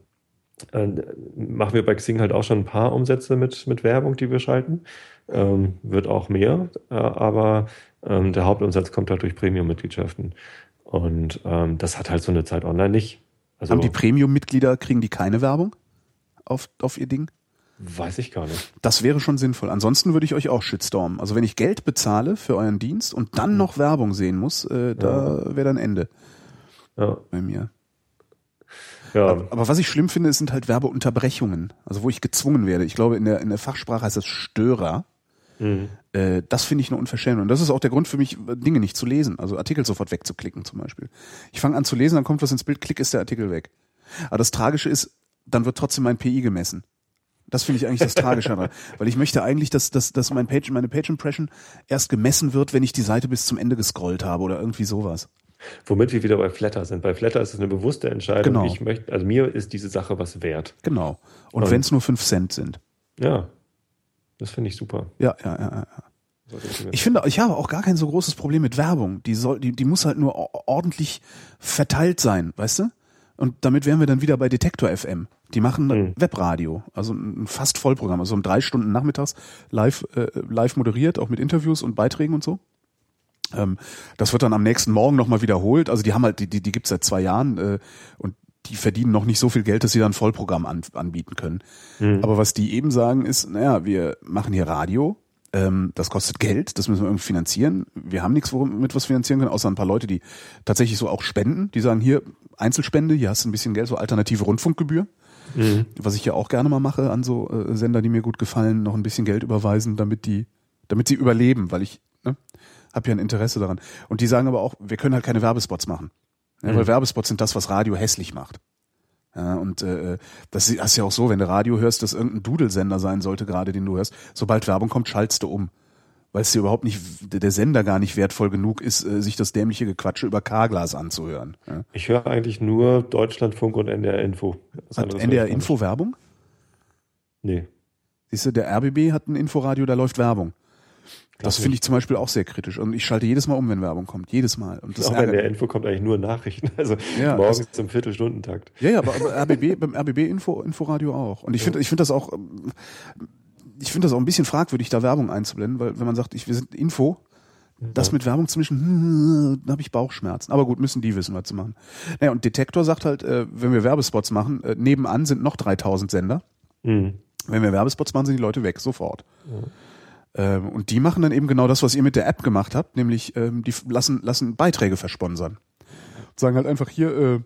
machen wir bei Xing halt auch schon ein paar Umsätze mit, mit Werbung, die wir schalten. Ähm, wird auch mehr, äh, aber ähm, der Hauptumsatz kommt halt durch Premium-Mitgliedschaften. Und ähm, das hat halt so eine Zeit online nicht. Also haben die Premium-Mitglieder kriegen die keine Werbung auf auf ihr Ding? weiß ich gar nicht. Das wäre schon sinnvoll. Ansonsten würde ich euch auch shitstormen. Also wenn ich Geld bezahle für euren Dienst und dann noch Werbung sehen muss, äh, da wäre dann Ende Ja, bei mir. Ja. Aber was ich schlimm finde, sind halt Werbeunterbrechungen. Also wo ich gezwungen werde. Ich glaube, in der, in der Fachsprache heißt das Störer. Mhm. Äh, das finde ich eine Unverschämung. Und das ist auch der Grund für mich, Dinge nicht zu lesen. Also Artikel sofort wegzuklicken zum Beispiel. Ich fange an zu lesen, dann kommt was ins Bild, klick ist der Artikel weg. Aber das Tragische ist, dann wird trotzdem mein PI gemessen. Das finde ich eigentlich das Tragische daran. Weil ich möchte eigentlich, dass, dass, dass mein Page, meine Page Impression erst gemessen wird, wenn ich die Seite bis zum Ende gescrollt habe oder irgendwie sowas. Womit wir wieder bei Flatter sind. Bei Flatter ist es eine bewusste Entscheidung. Genau. Ich möchte, also mir ist diese Sache was wert. Genau. Und Und- wenn es nur fünf Cent sind. Ja, das finde ich super. Ja, ja, ja, ja. Ich finde, ich habe auch gar kein so großes Problem mit Werbung. Die soll, die, die muss halt nur or- ordentlich verteilt sein, weißt du? Und damit wären wir dann wieder bei Detektor FM. Die machen Mhm. Webradio, also ein fast Vollprogramm, also um drei Stunden nachmittags live, äh, live moderiert, auch mit Interviews und Beiträgen und so. Ähm, das wird dann am nächsten Morgen nochmal wiederholt. Also die haben halt, die, die, die gibt's seit zwei Jahren äh, und die verdienen noch nicht so viel Geld, dass sie dann ein Vollprogramm an, anbieten können. Aber was die eben sagen ist, naja, wir machen hier Radio, ähm, das kostet Geld, das müssen wir irgendwie finanzieren. Wir haben nichts, womit wir es finanzieren können, außer ein paar Leute, die tatsächlich so auch spenden. Die sagen hier Einzelspende, hier hast du ein bisschen Geld, so alternative Rundfunkgebühr. Was ich ja auch gerne mal mache an so äh, Sender, die mir gut gefallen, noch ein bisschen Geld überweisen, damit die, damit sie überleben, weil ich habe ja ein Interesse daran. Und die sagen aber auch, wir können halt keine Werbespots machen. Ja, Weil Werbespots sind das, was Radio hässlich macht. Ja, und äh, das ist ja auch so, wenn du Radio hörst, dass irgendein Dudelsender sein sollte, gerade den du hörst, sobald Werbung kommt, schaltst du um. weil es ja überhaupt nicht, der Sender gar nicht wertvoll genug ist, äh, sich das dämliche Gequatsche über K-Glas anzuhören. Ja. Ich höre eigentlich nur Deutschlandfunk und NDR Info. Hat NDR. Info Werbung? Nee. Siehst du, der RBB hat ein Inforadio, da läuft Werbung. Das finde ich zum Beispiel auch sehr kritisch. Und ich schalte jedes Mal um, wenn Werbung kommt. Jedes Mal. Und das Auch ärgert- der Info kommt eigentlich nur Nachrichten. Also Ja, morgens zum Viertelstundentakt. Ja, ja, aber, RBB, beim RBB Info, Inforadio auch. Und ich finde, ich finde das auch, ähm, ich finde das auch ein bisschen fragwürdig, da Werbung einzublenden, weil wenn man sagt, ich, wir sind Info, das mit Werbung zu mischen, hm, da habe ich Bauchschmerzen. Aber gut, müssen die wissen, was zu machen. Naja, und Detektor sagt halt, äh, wenn wir Werbespots machen, äh, nebenan sind noch 3000 Sender. Mhm. Wenn wir Werbespots machen, sind die Leute weg, sofort. Ähm, und die machen dann eben genau das, was ihr mit der App gemacht habt, nämlich ähm, die lassen, lassen Beiträge versponsern. Sagen halt einfach hier, äh,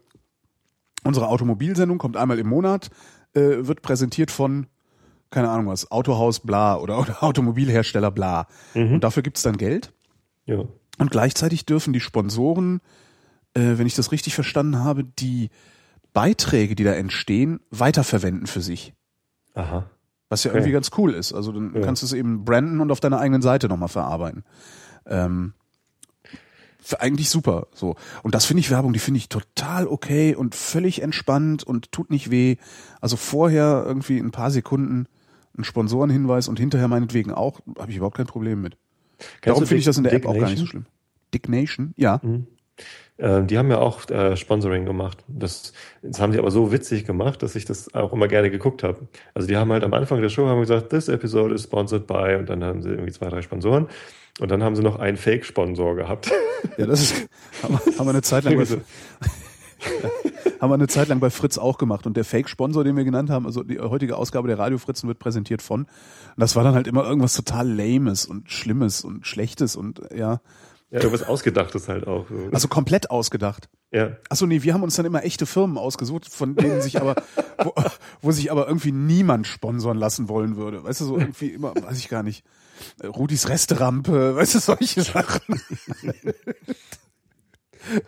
unsere Automobilsendung kommt einmal im Monat, äh, wird präsentiert von, keine Ahnung was, Autohaus bla oder, oder Automobilhersteller bla. Und dafür gibt's dann Geld. Ja. Und gleichzeitig dürfen die Sponsoren, äh, wenn ich das richtig verstanden habe, die Beiträge, die da entstehen, weiterverwenden für sich. Aha. Was ja irgendwie ganz cool ist. Also dann Ja. kannst du es eben branden und auf deiner eigenen Seite nochmal verarbeiten. Ähm, eigentlich super. So. Und das finde ich Werbung, die finde ich total okay und völlig entspannt und tut nicht weh. Also vorher irgendwie ein paar Sekunden ein Sponsorenhinweis und hinterher meinetwegen auch, habe ich überhaupt kein Problem mit. Darum du finde ich Dick- das in der App Dick auch gar nicht so Nation? schlimm. Dick Nation? Ja. Ähm, die haben ja auch äh, Sponsoring gemacht. Das, das haben die aber so witzig gemacht, dass ich das auch immer gerne geguckt habe. Also die haben halt am Anfang der Show haben gesagt, this episode is sponsored by und dann haben sie irgendwie zwei, drei Sponsoren und dann haben sie noch einen Fake-Sponsor gehabt. Ja, das ist, haben wir, haben wir eine Zeit lang haben wir eine Zeit lang bei Fritz auch gemacht. Und der Fake-Sponsor, den wir genannt haben, also die heutige Ausgabe der Radio Fritzen wird präsentiert von. Und das war dann halt immer irgendwas total Lames und Schlimmes und Schlechtes und ja, Ja, irgendwas Ausgedachtes halt auch. So. also komplett ausgedacht. ja. Achso, nee, wir haben uns dann immer echte Firmen ausgesucht, von denen sich aber, wo, wo sich aber irgendwie niemand sponsern lassen wollen würde. Weißt du, so irgendwie immer, weiß ich gar nicht. Äh, Rudis Resterampe, weißt du, solche Sachen.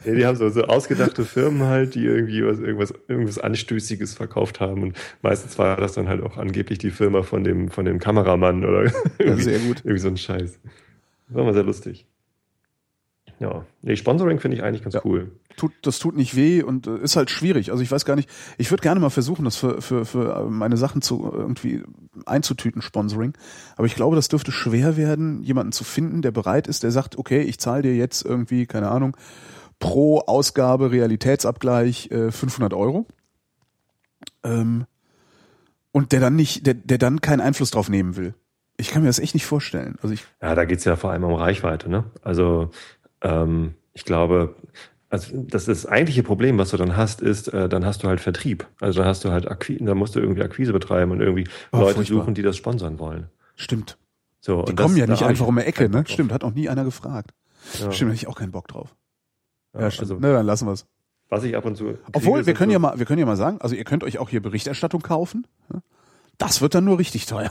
Ja, die haben so, so ausgedachte Firmen halt, die irgendwie was, irgendwas, irgendwas Anstößiges verkauft haben. Und meistens war das dann halt auch angeblich die Firma von dem, von dem Kameramann oder irgendwie, sehr gut. irgendwie so ein Scheiß. Das war mal sehr lustig. Ja. Nee, Sponsoring finde ich eigentlich ganz Ja. cool. tut, das tut nicht weh und äh, ist halt schwierig. Also ich weiß gar nicht, ich würde gerne mal versuchen, das für, für, für äh, meine Sachen zu irgendwie einzutüten, Sponsoring. Aber ich glaube, das dürfte schwer werden, jemanden zu finden, der bereit ist, der sagt, okay, ich zahle dir jetzt irgendwie, keine Ahnung, pro Ausgabe Realitätsabgleich äh, 500 Euro. Ähm, und der dann nicht, der, der dann keinen Einfluss drauf nehmen will. Ich kann mir das echt nicht vorstellen. Also ich, Ja, da geht's ja vor allem um Reichweite, ne? Also ähm, ich glaube, also das, das eigentliche Problem, was du dann hast, ist, äh, dann hast du halt Vertrieb. Also dann hast du halt Akquise, dann musst du irgendwie Akquise betreiben und irgendwie Oh, Leute furchtbar. suchen, die das sponsern wollen. stimmt. So, Die kommen das- ja nicht einfach um die Ecke, ne? Stimmt, hat auch nie einer gefragt. Ja. Stimmt, hätte ich auch keinen Bock drauf. Ja, Ja, stimmt. also, ne, dann lassen wir es. was ich ab und zu. Obwohl, wir können so- ja mal, wir können ja mal sagen, also ihr könnt euch auch hier Berichterstattung kaufen. ne? Das wird dann nur richtig teuer.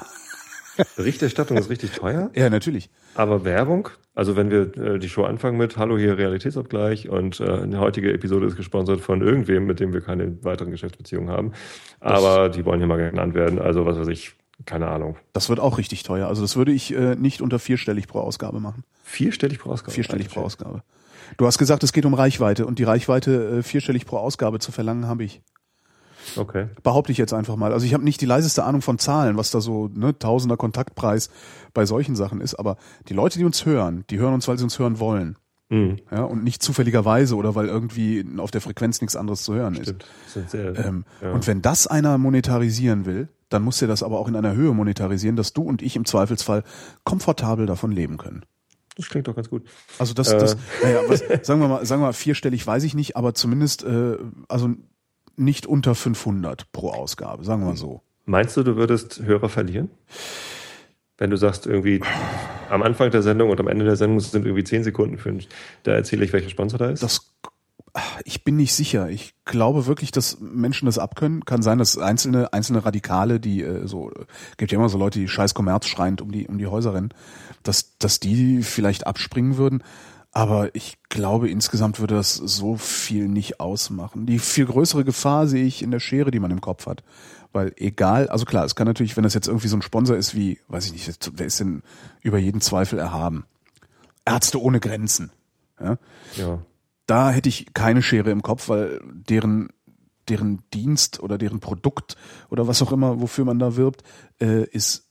Berichterstattung ist richtig teuer, Ja, natürlich. aber Werbung, also wenn wir äh, die Show anfangen mit Hallo hier Realitätsabgleich und äh, die heutige Episode ist gesponsert von irgendwem, mit dem wir keine weiteren Geschäftsbeziehungen haben, aber die wollen hier mal genannt werden, also was weiß ich, keine Ahnung. Das wird auch richtig teuer. Also das würde ich äh, nicht unter vierstellig pro Ausgabe machen. Vierstellig pro Ausgabe. Vierstellig pro Ausgabe. Du hast gesagt, es geht um Reichweite und die Reichweite äh, vierstellig pro Ausgabe zu verlangen habe ich. Okay. Behaupte ich jetzt einfach mal. Also ich habe nicht die leiseste Ahnung von Zahlen, was da so ne, Tausender Kontaktpreis bei solchen Sachen ist. Aber die Leute, die uns hören, die hören uns, weil sie uns hören wollen. Mhm. Ja, und nicht zufälligerweise oder weil irgendwie auf der Frequenz nichts anderes zu hören ist. Stimmt. Sind sehr, Ähm, ja. Und wenn das einer monetarisieren will, dann muss er das aber auch in einer Höhe monetarisieren, dass du und ich im Zweifelsfall komfortabel davon leben können. das klingt doch ganz gut. Also das, Äh. das naja, was, sagen wir mal, sagen wir mal vierstellig weiß ich nicht, aber zumindest äh, also nicht unter 500 pro Ausgabe, sagen wir mal so. Meinst du, du würdest Hörer verlieren? Wenn du sagst, irgendwie am Anfang der Sendung und am Ende der Sendung sind irgendwie zehn Sekunden für, da erzähle ich, welcher Sponsor da ist? Das ich bin nicht sicher. Ich glaube wirklich, dass Menschen das abkönnen. Kann sein, dass einzelne einzelne Radikale, die äh, so gibt ja immer so Leute, die scheiß Kommerz schreiend um die um die Häuser rennen, dass dass die vielleicht abspringen würden. Aber ich glaube, insgesamt würde das so viel nicht ausmachen. Die viel größere Gefahr sehe ich in der Schere, die man im Kopf hat. Weil egal, also klar, es kann natürlich, wenn das jetzt irgendwie so ein Sponsor ist wie, weiß ich nicht, wer ist denn über jeden Zweifel erhaben? Ärzte ohne Grenzen. Ja? Ja. Da hätte ich keine Schere im Kopf, weil deren deren Dienst oder deren Produkt oder was auch immer, wofür man da wirbt, äh, ist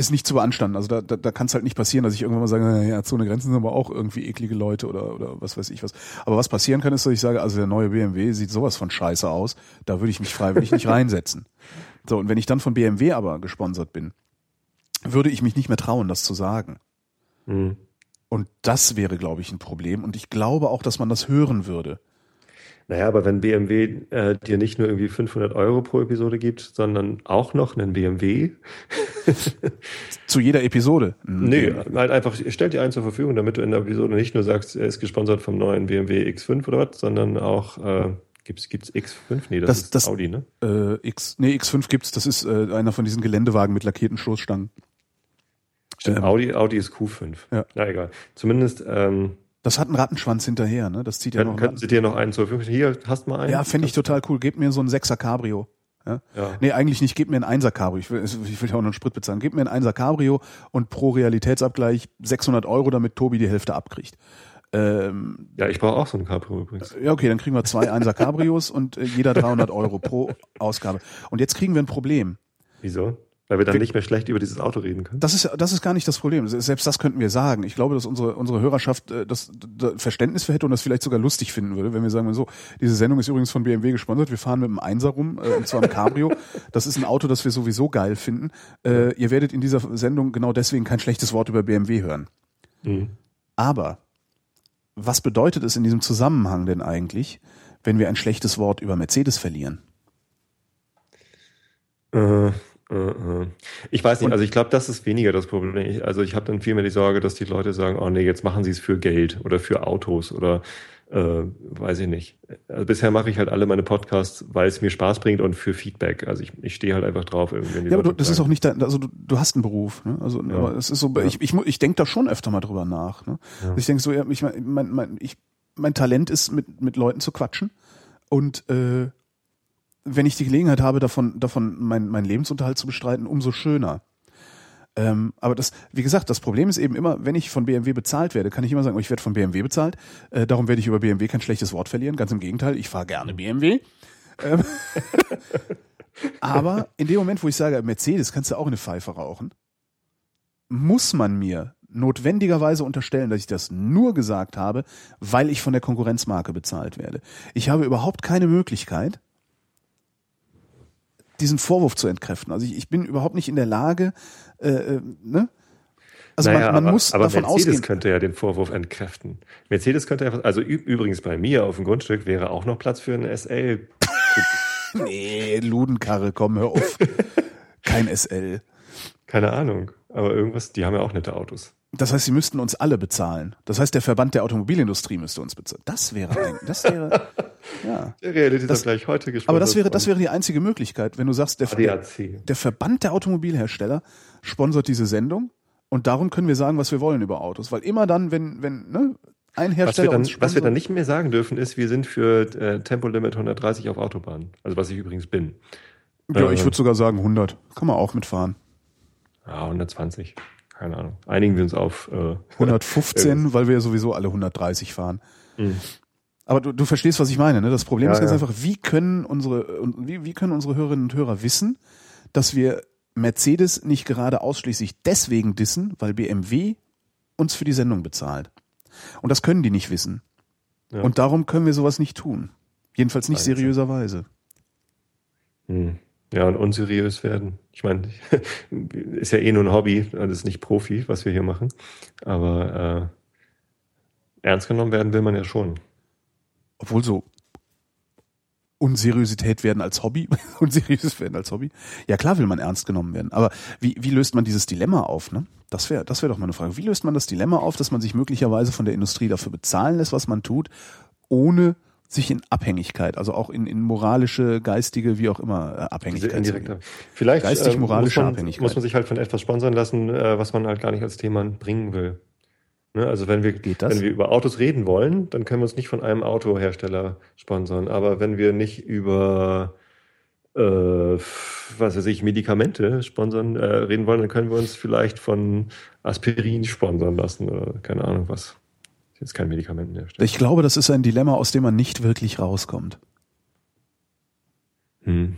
ist nicht zu beanstanden. Also da, da, da kann es halt nicht passieren, dass ich irgendwann mal sage, naja, Zone Grenzen sind aber auch irgendwie eklige Leute oder, oder was weiß ich was. Aber was passieren kann, ist, dass ich sage, also der neue BMW sieht sowas von scheiße aus, da würde ich mich freiwillig nicht reinsetzen. So, und wenn ich dann von BMW aber gesponsert bin, würde ich mich nicht mehr trauen, das zu sagen. Mhm. Und das wäre, glaube ich, ein Problem. Und ich glaube auch, dass man das hören würde. Naja, aber wenn BMW äh, dir nicht nur irgendwie 500 Euro pro Episode gibt, sondern auch noch einen BMW. Zu jeder Episode? Nee, halt einfach, stellt dir einen zur Verfügung, damit du in der Episode nicht nur sagst, er ist gesponsert vom neuen BMW X5 oder was, sondern auch, äh, gibt's, gibt's X5? Nee, das, Das- ist das- Audi, ne? Äh, X, nee, X5 gibt's, das ist äh, einer von diesen Geländewagen mit lackierten Stoßstangen. Stimmt, Ähm, Audi, Audi ist Q5. Ja. Na egal. Zumindest ähm, Das hat einen Rattenschwanz hinterher, ne? Das zieht ja können, noch könnten sie dir noch einen zur Verfügung stellen. Hier, hast du mal einen? Ja, fände ich total cool. Gebt mir so ein Sechser Cabrio. Ja? Ja. Nee, eigentlich nicht. Gebt mir ein Einser Cabrio. Ich will, ich will ja auch noch einen Sprit bezahlen. Gebt mir ein Einser Cabrio und pro Realitätsabgleich 600 Euro, damit Tobi die Hälfte abkriegt. Ähm, Ja, ich brauche auch so ein Cabrio übrigens. ja, okay, dann kriegen wir zwei Einser Cabrios und äh, jeder 300 Euro pro Ausgabe. Und jetzt kriegen wir ein Problem. Wieso? Weil wir dann Wir- nicht mehr schlecht über dieses Auto reden können. Das ist, das ist gar nicht das Problem. Selbst das könnten wir sagen. Ich glaube, dass unsere, unsere Hörerschaft äh, das, das Verständnis für hätte und das vielleicht sogar lustig finden würde, wenn wir sagen, so, diese Sendung ist übrigens von BMW gesponsert. Wir fahren mit einem Einser rum, äh, und zwar im Cabrio. Das ist ein Auto, das wir sowieso geil finden. Äh, ihr werdet in dieser Sendung genau deswegen kein schlechtes Wort über BMW hören. Mhm. Aber was bedeutet es in diesem Zusammenhang denn eigentlich, wenn wir ein schlechtes Wort über Mercedes verlieren? Äh. Ich weiß nicht, also ich glaube, das ist weniger das Problem. Also ich habe dann vielmehr die Sorge, dass die Leute sagen, oh nee, jetzt machen sie es für Geld oder für Autos oder äh, weiß ich nicht. Also bisher mache ich halt alle meine Podcasts, weil es mir Spaß bringt und für Feedback. Also ich, ich stehe halt einfach drauf irgendwie. Ja, aber du, das ist sagen, auch nicht dein, also du, du hast einen Beruf, ne? Also Ja. aber es ist so, Ja. ich, ich, ich denke da schon öfter mal drüber nach. Ne? Ja. Ich denke so, ja, ich mein, mein, mein, ich, mein Talent ist, mit, mit Leuten zu quatschen. Und äh, wenn ich die Gelegenheit habe, davon, davon mein, meinen Lebensunterhalt zu bestreiten, umso schöner. Ähm, aber das, wie gesagt, das Problem ist eben immer, wenn ich von BMW bezahlt werde, kann ich immer sagen, oh, ich werde von BMW bezahlt. Äh, darum werde ich über BMW kein schlechtes Wort verlieren. Ganz im Gegenteil, ich fahre gerne BMW. Ähm, aber in dem Moment, wo ich sage, Mercedes kannst du auch eine Pfeife rauchen, muss man mir notwendigerweise unterstellen, dass ich das nur gesagt habe, weil ich von der Konkurrenzmarke bezahlt werde. Ich habe überhaupt keine Möglichkeit, diesen Vorwurf zu entkräften. Also ich, ich bin überhaupt nicht in der Lage, äh, äh, ne? Also naja, man, man aber, muss aber davon Mercedes ausgehen. könnte ja den Vorwurf entkräften. Mercedes könnte einfach, also übrigens bei mir auf dem Grundstück wäre auch noch Platz für ein SL. Nee, Ludenkarre, komm, hör auf. Kein SL. Keine Ahnung, aber irgendwas, die haben ja auch nette Autos. Das heißt, sie müssten uns alle bezahlen. Das heißt, der Verband der Automobilindustrie müsste uns bezahlen. Das wäre ein, das wäre, ja. Der gleich heute gesponsert. Aber das wäre, das wäre die einzige Möglichkeit, wenn du sagst, der, ADAC. der Verband der Automobilhersteller sponsert diese Sendung und darum können wir sagen, was wir wollen über Autos. Weil immer dann, wenn, wenn, ne, ein Was wir, Hersteller dann, uns was wir sponsert, dann nicht mehr sagen dürfen, ist, wir sind für äh, Tempolimit 130 auf Autobahnen. Also was ich übrigens bin. ja, ich äh, würde sogar sagen 100. Kann man auch mitfahren. Ja, 120. Keine Ahnung. Einigen wir uns auf. Äh, 115, weil wir ja sowieso alle 130 fahren. Mhm. Aber du, du verstehst, was ich meine. Ne? Das Problem Ja, ist ganz ja. einfach, wie können unsere und wie, wie können unsere Hörerinnen und Hörer wissen, dass wir Mercedes nicht gerade ausschließlich deswegen dissen, weil BMW uns für die Sendung bezahlt. Und das können die nicht wissen. Ja. Und darum können wir sowas nicht tun. Jedenfalls nicht seriöserweise. Hm. Ja, und unseriös werden. Ich meine, ist ja eh nur ein Hobby, das ist nicht Profi, was wir hier machen. Aber äh, ernst genommen werden will man ja schon. Obwohl so Unseriosität werden als Hobby, unseriös werden als Hobby. Ja klar will man ernst genommen werden. Aber wie, wie löst man dieses Dilemma auf? Ne? Das wäre das wäre doch mal eine Frage. Wie löst man das Dilemma auf, dass man sich möglicherweise von der Industrie dafür bezahlen lässt, was man tut, ohne sich in Abhängigkeit, also auch in, in moralische, geistige, wie auch immer, äh, Abhängigkeit. indirekte. Vielleicht Geistig-moralische muss, man, Abhängigkeit. muss man sich halt von etwas sponsern lassen, äh, was man halt gar nicht als Thema bringen will. Ne, also wenn wir, wenn wir über Autos reden wollen, dann können wir uns nicht von einem Autohersteller sponsern. Aber wenn wir nicht über äh, was weiß ich, Medikamente sponsern, äh, reden wollen, dann können wir uns vielleicht von Aspirin sponsern lassen oder keine Ahnung was. Jetzt kein Medikamentenhersteller. Ich glaube, das ist ein Dilemma, aus dem man nicht wirklich rauskommt. Hm.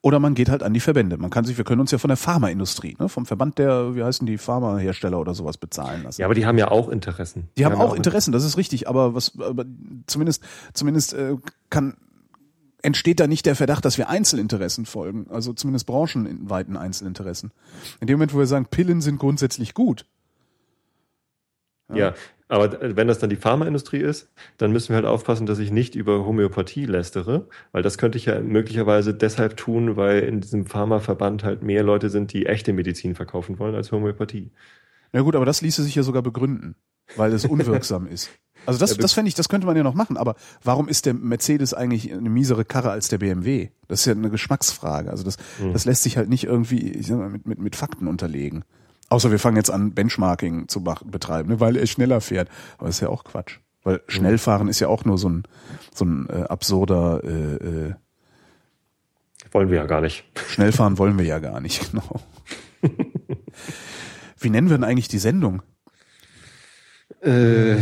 Oder man geht halt an die Verbände. Man kann sich, wir können uns ja von der Pharmaindustrie, ne, vom Verband der, wie heißen die, Pharmahersteller oder sowas bezahlen lassen. Ja, aber die haben ja auch Interessen. Die haben ja auch Interessen, das ist richtig, aber was, aber zumindest, zumindest äh, kann entsteht da nicht der Verdacht, dass wir Einzelinteressen folgen, also zumindest branchenweiten Einzelinteressen. In dem Moment, wo wir sagen, Pillen sind grundsätzlich gut. Ja, aber wenn das dann die Pharmaindustrie ist, dann müssen wir halt aufpassen, dass ich nicht über Homöopathie lästere, weil das könnte ich ja möglicherweise deshalb tun, weil in diesem Pharmaverband halt mehr Leute sind, die echte Medizin verkaufen wollen als Homöopathie. Ja gut, aber das ließe sich ja sogar begründen, weil es unwirksam ist. Also das, das fände ich, das könnte man ja noch machen, aber warum ist der Mercedes eigentlich eine miesere Karre als der BMW? Das ist ja eine Geschmacksfrage. Also das, Hm. das lässt sich halt nicht irgendwie ich sag mal, mit, mit, mit Fakten unterlegen. Außer wir fangen jetzt an, Benchmarking zu machen, betreiben, ne, weil er schneller fährt. Aber das ist ja auch Quatsch. Weil Schnellfahren ist ja auch nur so ein, so ein äh, absurder äh, äh, Wollen wir ja gar nicht. Schnellfahren wollen wir ja gar nicht, genau. Wie nennen wir denn eigentlich die Sendung? Äh,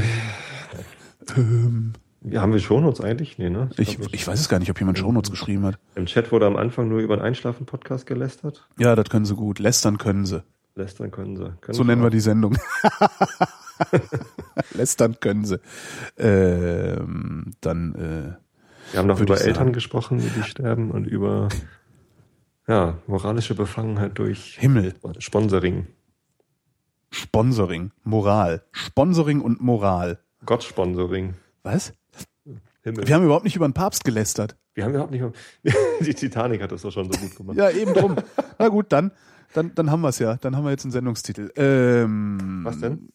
Ähm, ja, haben wir Shownotes eigentlich? Nee, ne? ich, glaub, ich weiß es gar nicht, ob jemand Shownotes geschrieben hat. Im Chat wurde am Anfang nur über einen Einschlafen-Podcast gelästert. Ja, das können sie gut. Lästern können sie. Lästern können sie. Können So sie nennen wir auch. die Sendung. Lästern können sie. Ähm, dann, äh, Wir haben noch über Eltern sagen. gesprochen, die sterben und über ja, moralische Befangenheit durch Himmel, Sponsoring. Sponsoring, Moral. Sponsoring und Moral. Gott-Sponsoring. Was? Himmel. Wir haben überhaupt nicht über den Papst gelästert. Wir haben überhaupt nicht. Die Titanic hat das doch schon so gut gemacht. Ja, eben drum. Na gut, dann, dann, dann haben wir es ja. Dann haben wir jetzt einen Sendungstitel. Ähm, Was denn?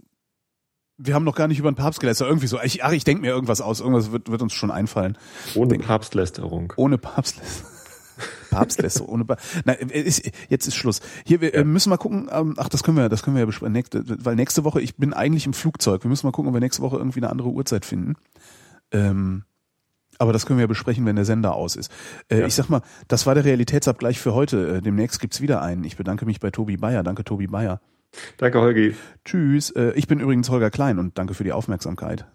Wir haben noch gar nicht über den Papst gelästert. Irgendwie so. Ich, ach, ich denke mir irgendwas aus. Irgendwas wird, wird uns schon einfallen. Ohne Denk- Papstlästerung. Ohne Papstlästerung. Papstlästerung, ohne pa Nein, äh, ist, jetzt ist Schluss. Hier, wir äh, müssen mal gucken, ähm, ach, das können wir, das können wir ja besprechen, nächste, weil nächste Woche, ich bin eigentlich im Flugzeug. Wir müssen mal gucken, ob wir nächste Woche irgendwie eine andere Uhrzeit finden. Ähm, aber das können wir ja besprechen, wenn der Sender aus ist. Äh, Ja. Ich sag mal, das war der Realitätsabgleich für heute. Äh, demnächst gibt's wieder einen. Ich bedanke mich bei Tobi Bayer. Danke, Tobi Bayer. Danke, Holgi. Tschüss. Äh, ich bin übrigens Holger Klein und danke für die Aufmerksamkeit.